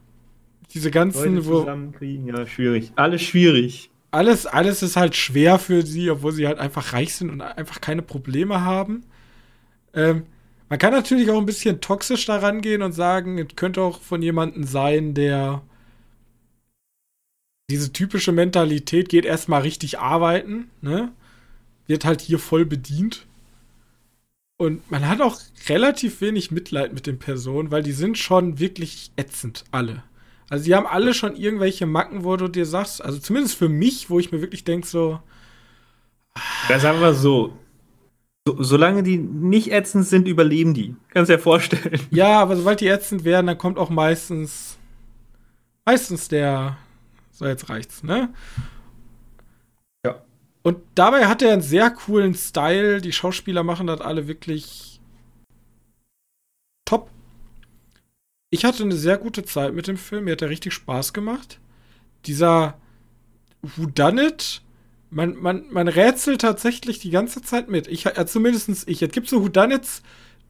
diese ganzen, Leute zusammenkriegen, ja, schwierig. Alles schwierig. alles, alles ist halt schwer für sie, obwohl sie halt einfach reich sind und einfach keine Probleme haben. Ähm, man kann natürlich auch ein bisschen toxisch daran gehen und sagen, es könnte auch von jemandem sein, der diese typische Mentalität geht erstmal richtig arbeiten, ne? Wird halt hier voll bedient. Und man hat auch relativ wenig Mitleid mit den Personen, weil die sind schon wirklich ätzend, alle. Also die haben alle schon irgendwelche Macken, wo du dir sagst, also zumindest für mich, wo ich mir wirklich denke, so, Das sagen wir so. so. Solange die nicht ätzend sind, überleben die. Kannst dir vorstellen. ja, aber sobald die ätzend werden, dann kommt auch meistens, meistens der, so jetzt reicht's, ne? Ja. Und dabei hat er einen sehr coolen Style. Die Schauspieler machen das alle wirklich top. Ich hatte eine sehr gute Zeit mit dem Film. Mir hat er richtig Spaß gemacht. Dieser Whodunit, man, man, man rätselt tatsächlich die ganze Zeit mit. Ich, äh, zumindest ich. Es gibt so Whodunits,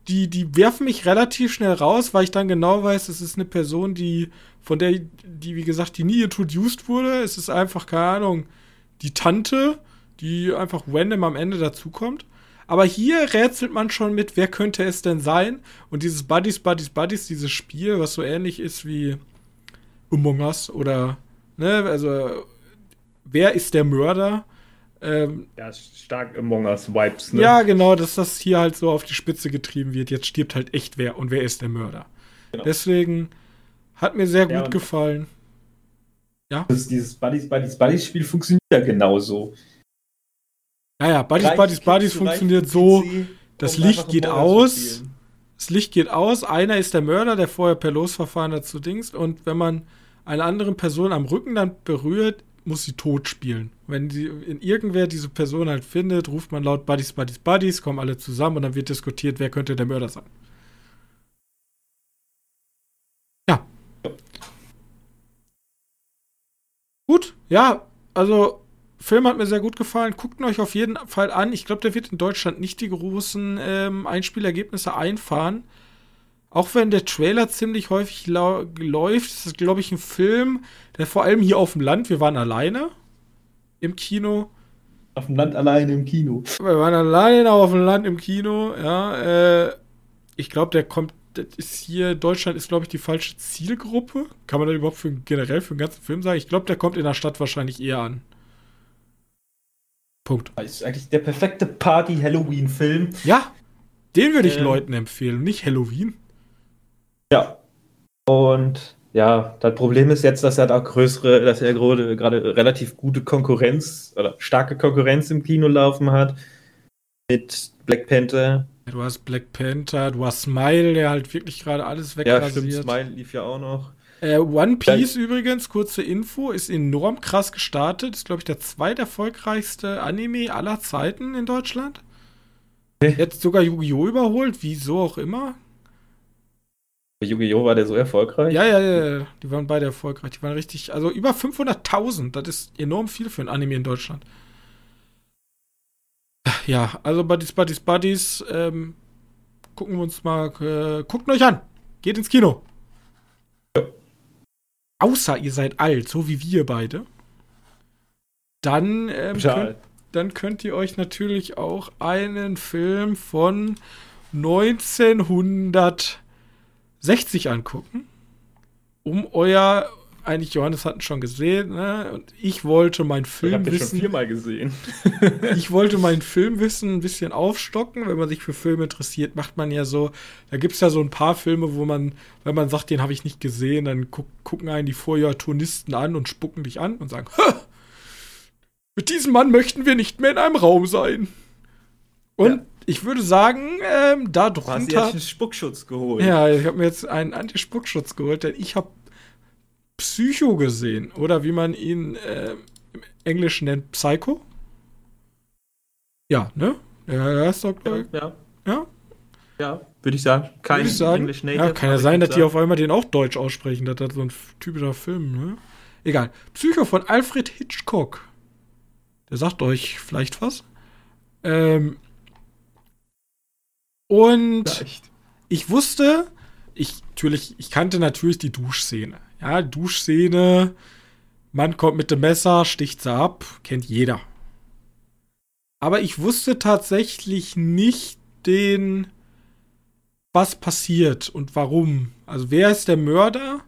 die, die werfen mich relativ schnell raus, weil ich dann genau weiß, es ist eine Person, die, von der, die, wie gesagt, die nie introduced wurde. Es ist einfach, keine Ahnung, die Tante, die einfach random am Ende dazukommt. Aber hier rätselt man schon mit, wer könnte es denn sein? Und dieses Buddies, Buddies, Buddies, dieses Spiel, was so ähnlich ist wie Among Us oder, ne, also, wer ist der Mörder? Ähm, Ja, stark Among Us Vibes, ja, genau, dass das hier halt so auf die Spitze getrieben wird. Jetzt stirbt halt echt wer und wer ist der Mörder. Genau. Deswegen hat mir sehr Ja, gut gefallen. Ja. Das, dieses Buddies, Buddies, Buddies-Spiel funktioniert ja genauso. Naja, Buddies, Buddies, Buddies funktioniert so, das Licht geht aus. Das Licht geht aus, einer ist der Mörder, der vorher per Losverfahren dazu dingst. Und wenn man eine andere Person am Rücken dann berührt, muss sie tot spielen. Wenn sie in irgendwer diese Person halt findet, ruft man laut Buddies, Buddies, Buddies, kommen alle zusammen und dann wird diskutiert, wer könnte der Mörder sein. Ja. Gut, ja, also Film hat mir sehr gut gefallen. Guckt ihn euch auf jeden Fall an. Ich glaube, der wird in Deutschland nicht die großen ähm, Einspielergebnisse einfahren. Auch wenn der Trailer ziemlich häufig läuft, ist das, glaube ich, ein Film, der vor allem hier auf dem Land, wir waren alleine im Kino. Auf dem Land alleine im Kino. Wir waren alleine auf dem Land im Kino, ja. Äh, ich glaube, der kommt, das ist hier, Deutschland ist, glaube ich, die falsche Zielgruppe. Kann man das überhaupt für, generell für einen ganzen Film sagen? Ich glaube, der kommt in der Stadt wahrscheinlich eher an. Punkt. Das ist eigentlich der perfekte Party-Halloween-Film. Ja, den würde ich ähm, Leuten empfehlen, nicht Halloween. Ja. Und ja, das Problem ist jetzt, dass er da größere, dass er gerade, gerade relativ gute Konkurrenz oder starke Konkurrenz im Kino laufen hat. Mit Black Panther. Du hast Black Panther, du hast Smile, der halt wirklich gerade alles wegrasiert. Ja, stimmt, Smile lief ja auch noch. Äh, One Piece ja. übrigens, kurze Info, ist enorm krass gestartet. Ist, glaube ich, der zweiterfolgreichste Anime aller Zeiten in Deutschland. Okay. Jetzt sogar Yu-Gi-Oh! überholt, wieso auch immer. Yu-Gi-Oh! war der so erfolgreich? Ja, ja, ja, die waren beide erfolgreich. Die waren richtig, also über 500.000. Das ist enorm viel für ein Anime in Deutschland. Ja, also Buddies, Buddies, Buddies. Ähm, gucken wir uns mal, äh, guckt euch an. Geht ins Kino. Außer ihr seid alt, so wie wir beide. Dann, ähm, könnt, dann könnt ihr euch natürlich auch einen Film von 1960 angucken, um euer eigentlich Johannes hatten schon gesehen, ne? Und ich wollte mein Filmwissen. Ich schon viermal gesehen. ich wollte mein Filmwissen ein bisschen aufstocken. Wenn man sich für Filme interessiert, macht man ja so. Da gibt es ja so ein paar Filme, wo man, wenn man sagt, den habe ich nicht gesehen, dann guck, gucken einen die Vorjahrtonisten an und spucken dich an und sagen, mit diesem Mann möchten wir nicht mehr in einem Raum sein. Und ja. ich würde sagen, ähm, da drunter. Hast du einen Spuckschutz geholt? Ja, ich habe mir jetzt einen Anti-Spuckschutz geholt, denn ich habe Psycho gesehen. Oder wie man ihn äh, im Englischen nennt, Psycho. Ja, ne? Ja, der ist doch. Ja. Ja, ja? ja würde ich sagen. Kein ich sagen, English Native. Ja, kann ja sein, dass sagen. die auf einmal den auch Deutsch aussprechen. Das ist so ein typischer Film, ne? Egal. Psycho von Alfred Hitchcock. Der sagt euch vielleicht was. Ähm, und Vielleicht. ich wusste, ich natürlich, ich kannte natürlich die Duschszene. Ja, Duschszene, Mann kommt mit dem Messer, sticht sie ab, kennt jeder. Aber ich wusste tatsächlich nicht den, was passiert und warum. Also wer ist der Mörder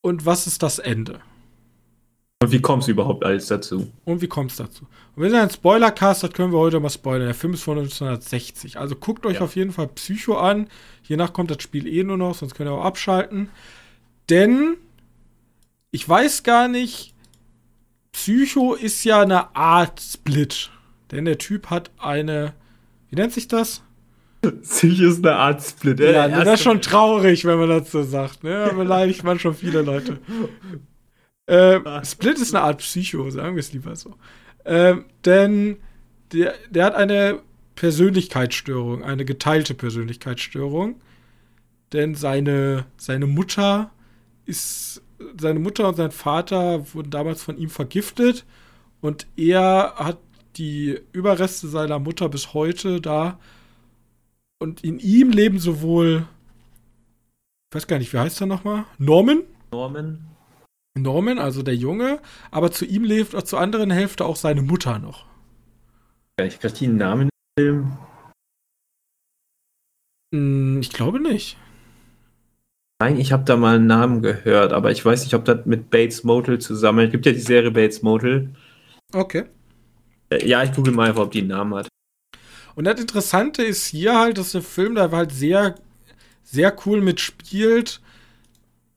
und was ist das Ende? Und wie kommt es überhaupt alles dazu? Und wie kommt es dazu? Und wenn ihr einen Spoilercast hat, können wir heute mal spoilern. Der Film ist von 1960. Also guckt euch ja. auf jeden Fall Psycho an. Hiernach kommt das Spiel eh nur noch, sonst könnt ihr auch abschalten. Denn ich weiß gar nicht, Psycho ist ja eine Art Split. Denn der Typ hat eine, wie nennt sich das? Psycho ist eine Art Split. Ja, das ist schon traurig, wenn man das so sagt. Ne? Da beleidigt man schon viele Leute. Äh, Split ist eine Art Psycho, sagen wir es lieber so. Äh, denn der, der hat eine Persönlichkeitsstörung, eine geteilte Persönlichkeitsstörung. Denn seine, seine Mutter ist, seine Mutter und sein Vater wurden damals von ihm vergiftet und er hat die Überreste seiner Mutter bis heute da. Und in ihm leben sowohl, ich weiß gar nicht, wie heißt er nochmal? Norman? Norman. Norman, also der Junge, aber zu ihm lebt auch zur anderen Hälfte auch seine Mutter noch. Kann ich gerade den Namen im Film? Hm, ich glaube nicht. Nein, ich habe da mal einen Namen gehört, aber ich weiß nicht, ob das mit Bates Motel zusammen. Es gibt ja die Serie Bates Motel. Okay. Äh, ja, ich google mal einfach, ob die einen Namen hat. Und das Interessante ist hier halt, dass der Film da halt sehr, sehr cool mitspielt,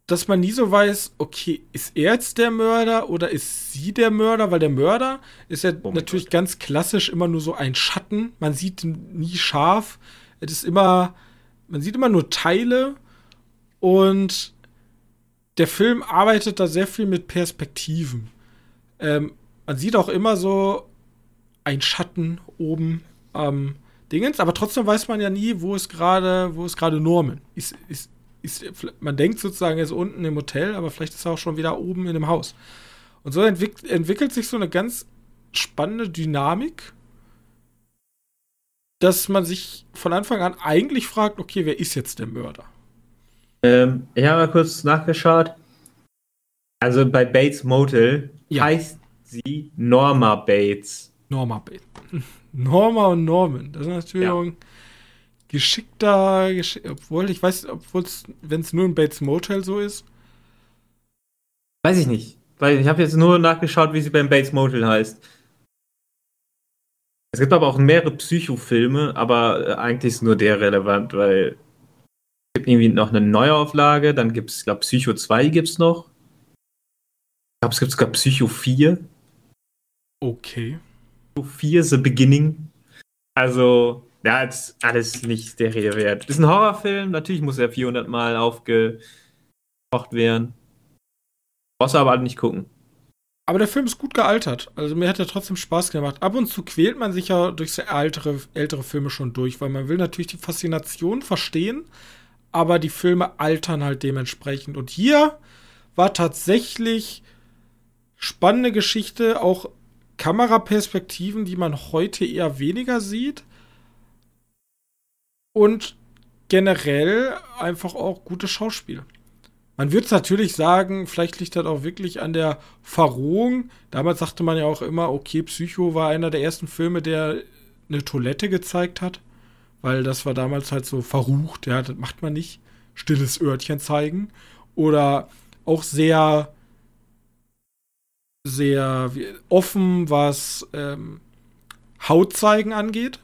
dass man nie so weiß, okay, ist er jetzt der Mörder oder ist sie der Mörder? Weil der Mörder ist ja oh natürlich Gott. ganz klassisch immer nur so ein Schatten. Man sieht ihn nie scharf. Es ist immer, man sieht immer nur Teile und der Film arbeitet da sehr viel mit Perspektiven. Ähm, man sieht auch immer so ein Schatten oben am Dingens, aber trotzdem weiß man ja nie, wo ist gerade, wo ist gerade Norman. Ist, ist, ist, man denkt sozusagen, er ist unten im Hotel, aber vielleicht ist er auch schon wieder oben in dem Haus. Und so entwick entwickelt sich so eine ganz spannende Dynamik, dass man sich von Anfang an eigentlich fragt, okay, wer ist jetzt der Mörder? Ähm, ich habe mal kurz nachgeschaut. Also bei Bates Motel ja. heißt sie Norma Bates. Norma Bates. Norma und Norman. Das ist natürlich ja. ein geschickter, geschick, obwohl ich weiß, obwohl es, wenn es nur in Bates Motel so ist. Weiß ich nicht. Weil ich habe jetzt nur nachgeschaut, wie sie beim Bates Motel heißt. Es gibt aber auch mehrere Psychofilme, aber äh, eigentlich ist nur der relevant, weil gibt irgendwie noch eine Neuauflage, dann gibt es, ich glaube, Psycho 2 gibt es noch. Ich glaube, es gibt sogar Psycho 4. Okay. Psycho 4 The Beginning. Also, ja, ist alles nicht der Rede wert. Ist ein Horrorfilm, natürlich muss er 400 Mal aufgekocht werden. Brauchst du aber halt nicht gucken. Aber der Film ist gut gealtert. Also mir hat er trotzdem Spaß gemacht. Ab und zu quält man sich ja durch so ältere, ältere Filme schon durch, weil man will natürlich die Faszination verstehen, aber die Filme altern halt dementsprechend. Und hier war tatsächlich spannende Geschichte, auch Kameraperspektiven, die man heute eher weniger sieht. Und generell einfach auch gutes Schauspiel. Man würde es natürlich sagen, vielleicht liegt das auch wirklich an der Verrohung. Damals sagte man ja auch immer, okay, Psycho war einer der ersten Filme, der eine Toilette gezeigt hat. Weil das war damals halt so verrucht, ja, das macht man nicht. Stilles Örtchen zeigen. Oder auch sehr, sehr offen, was ähm, Hautzeigen angeht.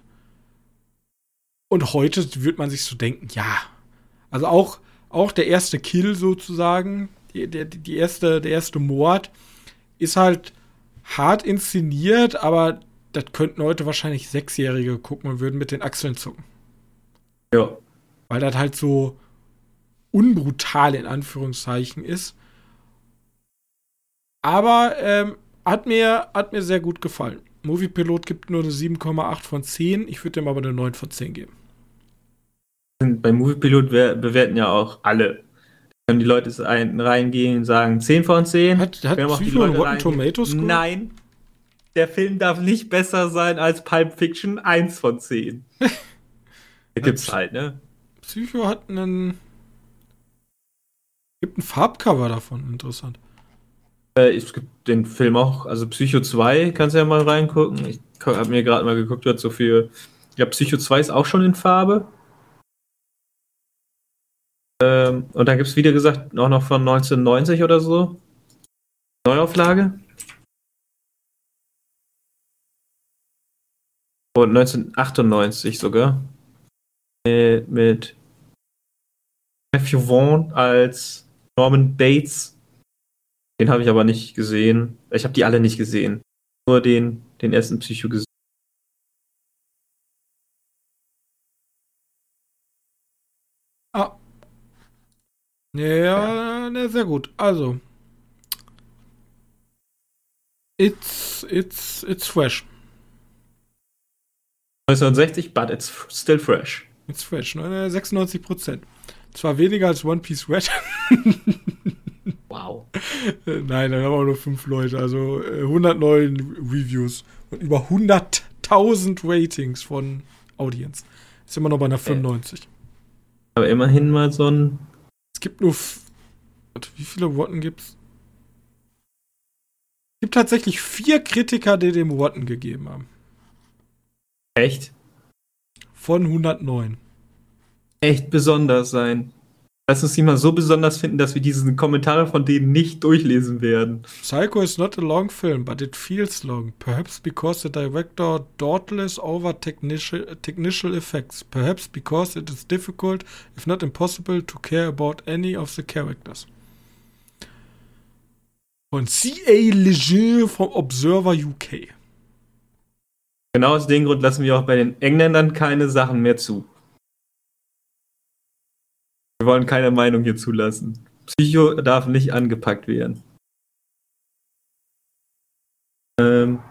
Und heute würde man sich so denken, ja. Also auch auch der erste Kill sozusagen, die, der, die erste, der erste Mord, ist halt hart inszeniert, aber das könnten heute wahrscheinlich Sechsjährige gucken und würden mit den Achseln zucken. Ja. Weil das halt so unbrutal in Anführungszeichen ist. Aber ähm, hat, mir, hat mir sehr gut gefallen. Movie Pilot gibt nur eine 7,8 von 10. Ich würde dem aber eine 9 von 10 geben bei Moviepilot bewerten ja auch alle. Können die Leute reingehen und sagen 10 von 10? Hat, hat Psycho die Leute Rotten Tomatoes? Nein. Der Film darf nicht besser sein als Pulp Fiction 1 von 10. da gibt's halt, ne? Psycho hat einen. Gibt ein Farbcover davon, interessant. Äh, es gibt den Film auch, also Psycho 2, kannst du ja mal reingucken. Ich habe mir gerade mal geguckt, was so viel. Ja, Psycho 2 ist auch schon in Farbe. Ähm, und dann gibt es, wie gesagt, auch noch von 1990 oder so. Neuauflage. Und 1998 sogar. Mit, mit Matthew Vaughn als Norman Bates. Den habe ich aber nicht gesehen. Ich habe die alle nicht gesehen. Nur den, den ersten Psycho gesehen. Ja, ja, sehr gut. Also. It's, it's, it's fresh. 1960, but it's still fresh. It's fresh, 96 ne? Prozent. Zwar weniger als One Piece Red. wow. Nein, dann haben wir nur fünf Leute, also 109 äh, Reviews und über 100.000 Ratings von Audience. Ist immer noch bei einer 95. Aber immerhin mal so ein es gibt nur. Wie viele Rotten gibt's? Es gibt tatsächlich vier Kritiker, die dem Rotten gegeben haben. Echt? Von 109. Echt besonders sein. Lass uns die mal so besonders finden, dass wir diese Kommentare von denen nicht durchlesen werden. Psycho is not a long film, but it feels long. Perhaps because the director dawdles over technical, technical effects. Perhaps because it is difficult, if not impossible, to care about any of the characters. Von C.A. Leger vom Observer UK. Genau aus dem Grund lassen wir auch bei den Engländern keine Sachen mehr zu. Wir wollen keine Meinung hier zulassen. Psycho darf nicht angepackt werden. Ähm.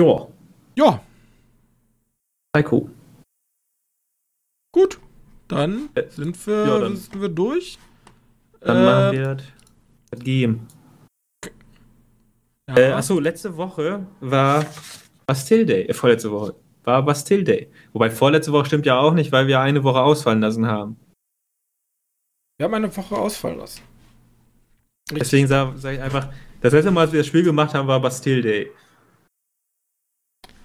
Ja. Ja. Psycho. Gut. Dann Äh, sind wir, ja, dann- sind wir durch. Dann Äh, machen wir das. Das Game. Ja. Äh, achso, letzte Woche war Bastille Day. Äh, vorletzte Woche war Bastille Day. Wobei vorletzte Woche stimmt ja auch nicht, weil wir eine Woche ausfallen lassen haben. Wir haben eine Woche ausfallen lassen. Richtig. Deswegen sage sag ich einfach, das letzte Mal, als wir das Spiel gemacht haben, war Bastille Day.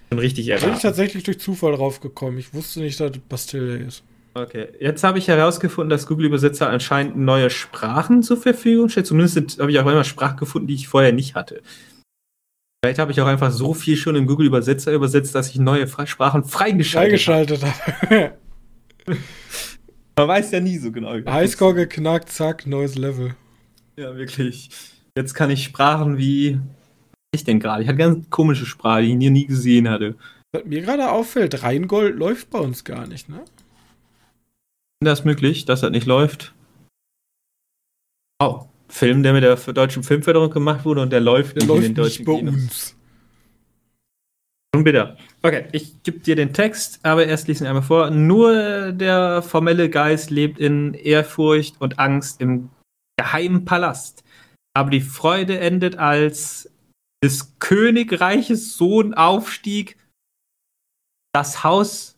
Schon richtig Da bin ich erraten. tatsächlich durch Zufall drauf gekommen. Ich wusste nicht, dass Bastille Day ist. Okay, jetzt habe ich herausgefunden, dass Google Übersetzer anscheinend neue Sprachen zur Verfügung stellt. Zumindest habe ich auch immer Sprachen gefunden, die ich vorher nicht hatte. Vielleicht habe ich auch einfach so viel schon im Google Übersetzer übersetzt, dass ich neue Sprachen freigeschaltet habe. Eingeschaltet habe. Man weiß ja nie so genau. Highscore geknackt, zack, neues Level. Ja, wirklich. Jetzt kann ich Sprachen wie. Ich denn gerade? Ich hatte ganz komische Sprache, die ich nie gesehen hatte. Was mir gerade auffällt, Rheingold läuft bei uns gar nicht, ne? Ist das möglich, dass das nicht läuft? Oh, Film, der mit der deutschen Filmförderung gemacht wurde und der läuft Der nicht läuft in den nicht deutschen bei Kinos. uns. Schon bitter. Okay, ich gebe dir den Text, aber erst lesen wir einmal vor. Nur der formelle Geist lebt in Ehrfurcht und Angst im geheimen Palast. Aber die Freude endet, als des Königreiches Sohn aufstieg, das Haus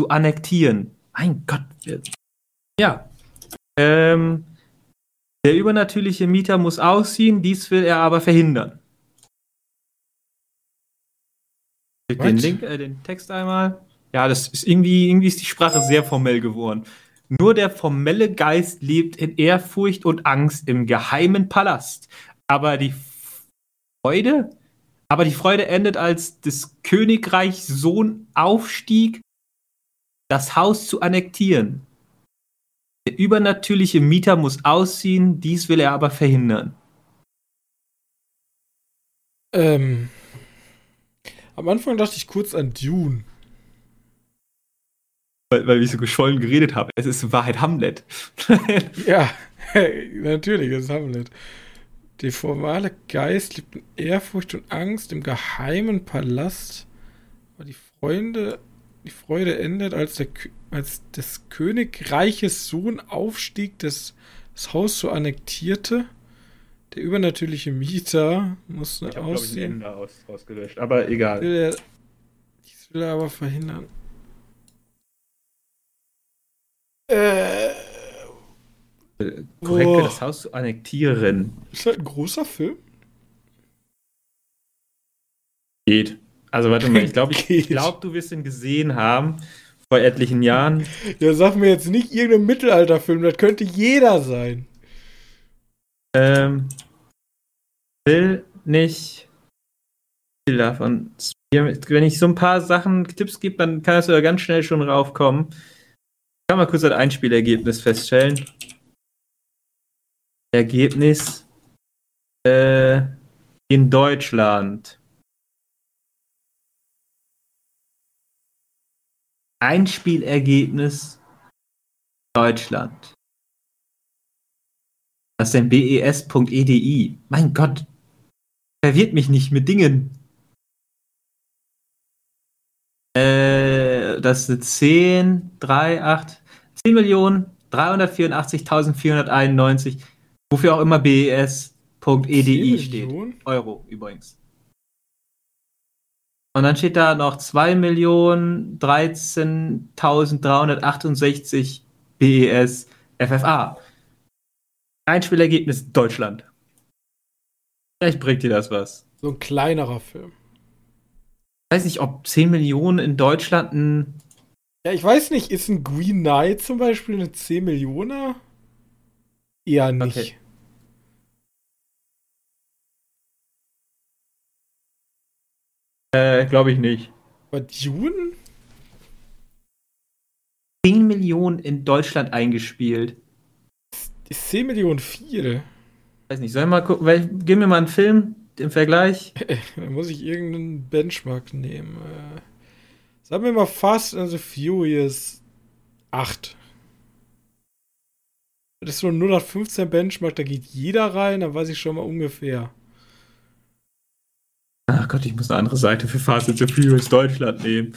zu annektieren. Mein Gott. Ja. Ähm, der übernatürliche Mieter muss ausziehen, dies will er aber verhindern. Den, What? Link, äh, den Text einmal. Ja, das ist irgendwie, irgendwie ist die Sprache sehr formell geworden. Nur der formelle Geist lebt in Ehrfurcht und Angst im geheimen Palast. Aber die Freude, aber die Freude endet, als des Königreichs Sohn aufstieg, das Haus zu annektieren. Der übernatürliche Mieter muss ausziehen, dies will er aber verhindern. Ähm, am Anfang dachte ich kurz an Dune. Weil, weil ich so geschwollen geredet habe. Es ist in Wahrheit Hamlet. Ja, natürlich, das ist Hamlet. Der formale Geist lebt in Ehrfurcht und Angst im geheimen Palast. Aber die Freunde, die Freude endet, als, der, Kö- als des Königreiches Sohn aufstieg, das, das Haus so annektierte. Der übernatürliche Mieter muss Ich habe, glaube ich, aussehen. Ende aus, ausgelöscht. Aber egal. Will er, dies will er aber verhindern. Äh, Korrekt, Oh. das Haus zu annektieren. ist halt ein großer Film. Geht. Also warte mal, ich glaube, ich Geht. glaub, du wirst ihn gesehen haben vor etlichen Jahren. Ja, sag mir jetzt nicht irgendein Mittelalterfilm, das könnte jeder sein. Ähm, will nicht viel davon. Wenn ich so ein paar Sachen, Tipps gebe, dann kannst du da ganz schnell schon raufkommen. Ich kann mal kurz das Einspielergebnis feststellen. Ergebnis äh, in Deutschland. Einspielergebnis Deutschland. Was ist denn bes.edi? Mein Gott. Verwirrt mich nicht mit Dingen. Äh, das sind 10, 3, 8, 10 Millionen 384.491, wofür auch immer bes.edi 10 steht. Euro übrigens. Und dann steht da noch 2.013.368 BES FFA. Einspielergebnis Deutschland. Vielleicht bringt dir das was. So ein kleinerer Film. Ich weiß nicht, ob 10 Millionen in Deutschland ein. Ja, ich weiß nicht, ist ein Green Knight zum Beispiel eine 10 Millioner? Eher nicht. Okay. Äh, glaube ich nicht. Aber Dune? 10 Millionen in Deutschland eingespielt. Ist 10 Millionen viel? Weiß nicht, soll ich mal gucken, weil, gib mir mal einen Film im Vergleich. da muss ich irgendeinen Benchmark nehmen. Äh, sagen wir mal Fast and the Furious 8. Das ist so ein 015 Benchmark, da geht jeder rein, dann weiß ich schon mal ungefähr. Ach Gott, ich muss eine andere Seite für Fast and the Furious Deutschland nehmen.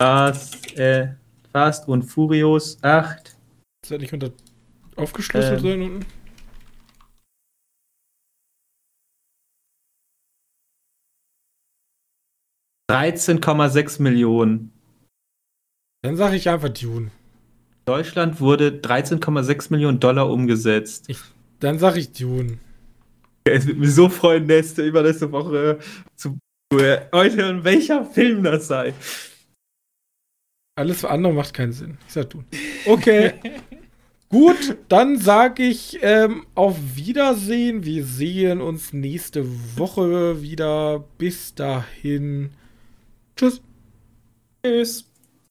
Fast, äh, Fast und Furious 8. Ist das nicht unter aufgeschlüsselt ähm, sein unten? ...13,6 Millionen. Dann sage ich einfach Dune. Deutschland wurde 13,6 Millionen Dollar umgesetzt. Ich, dann sage ich Dune. Es wird mich so freuen, nächste, übernächste Woche zu erläutern, welcher Film das sei. Alles andere macht keinen Sinn. Ich sag Dune. Okay. Gut, dann sage ich ähm, auf Wiedersehen. Wir sehen uns nächste Woche wieder. Bis dahin. Tschüss. Tschüss.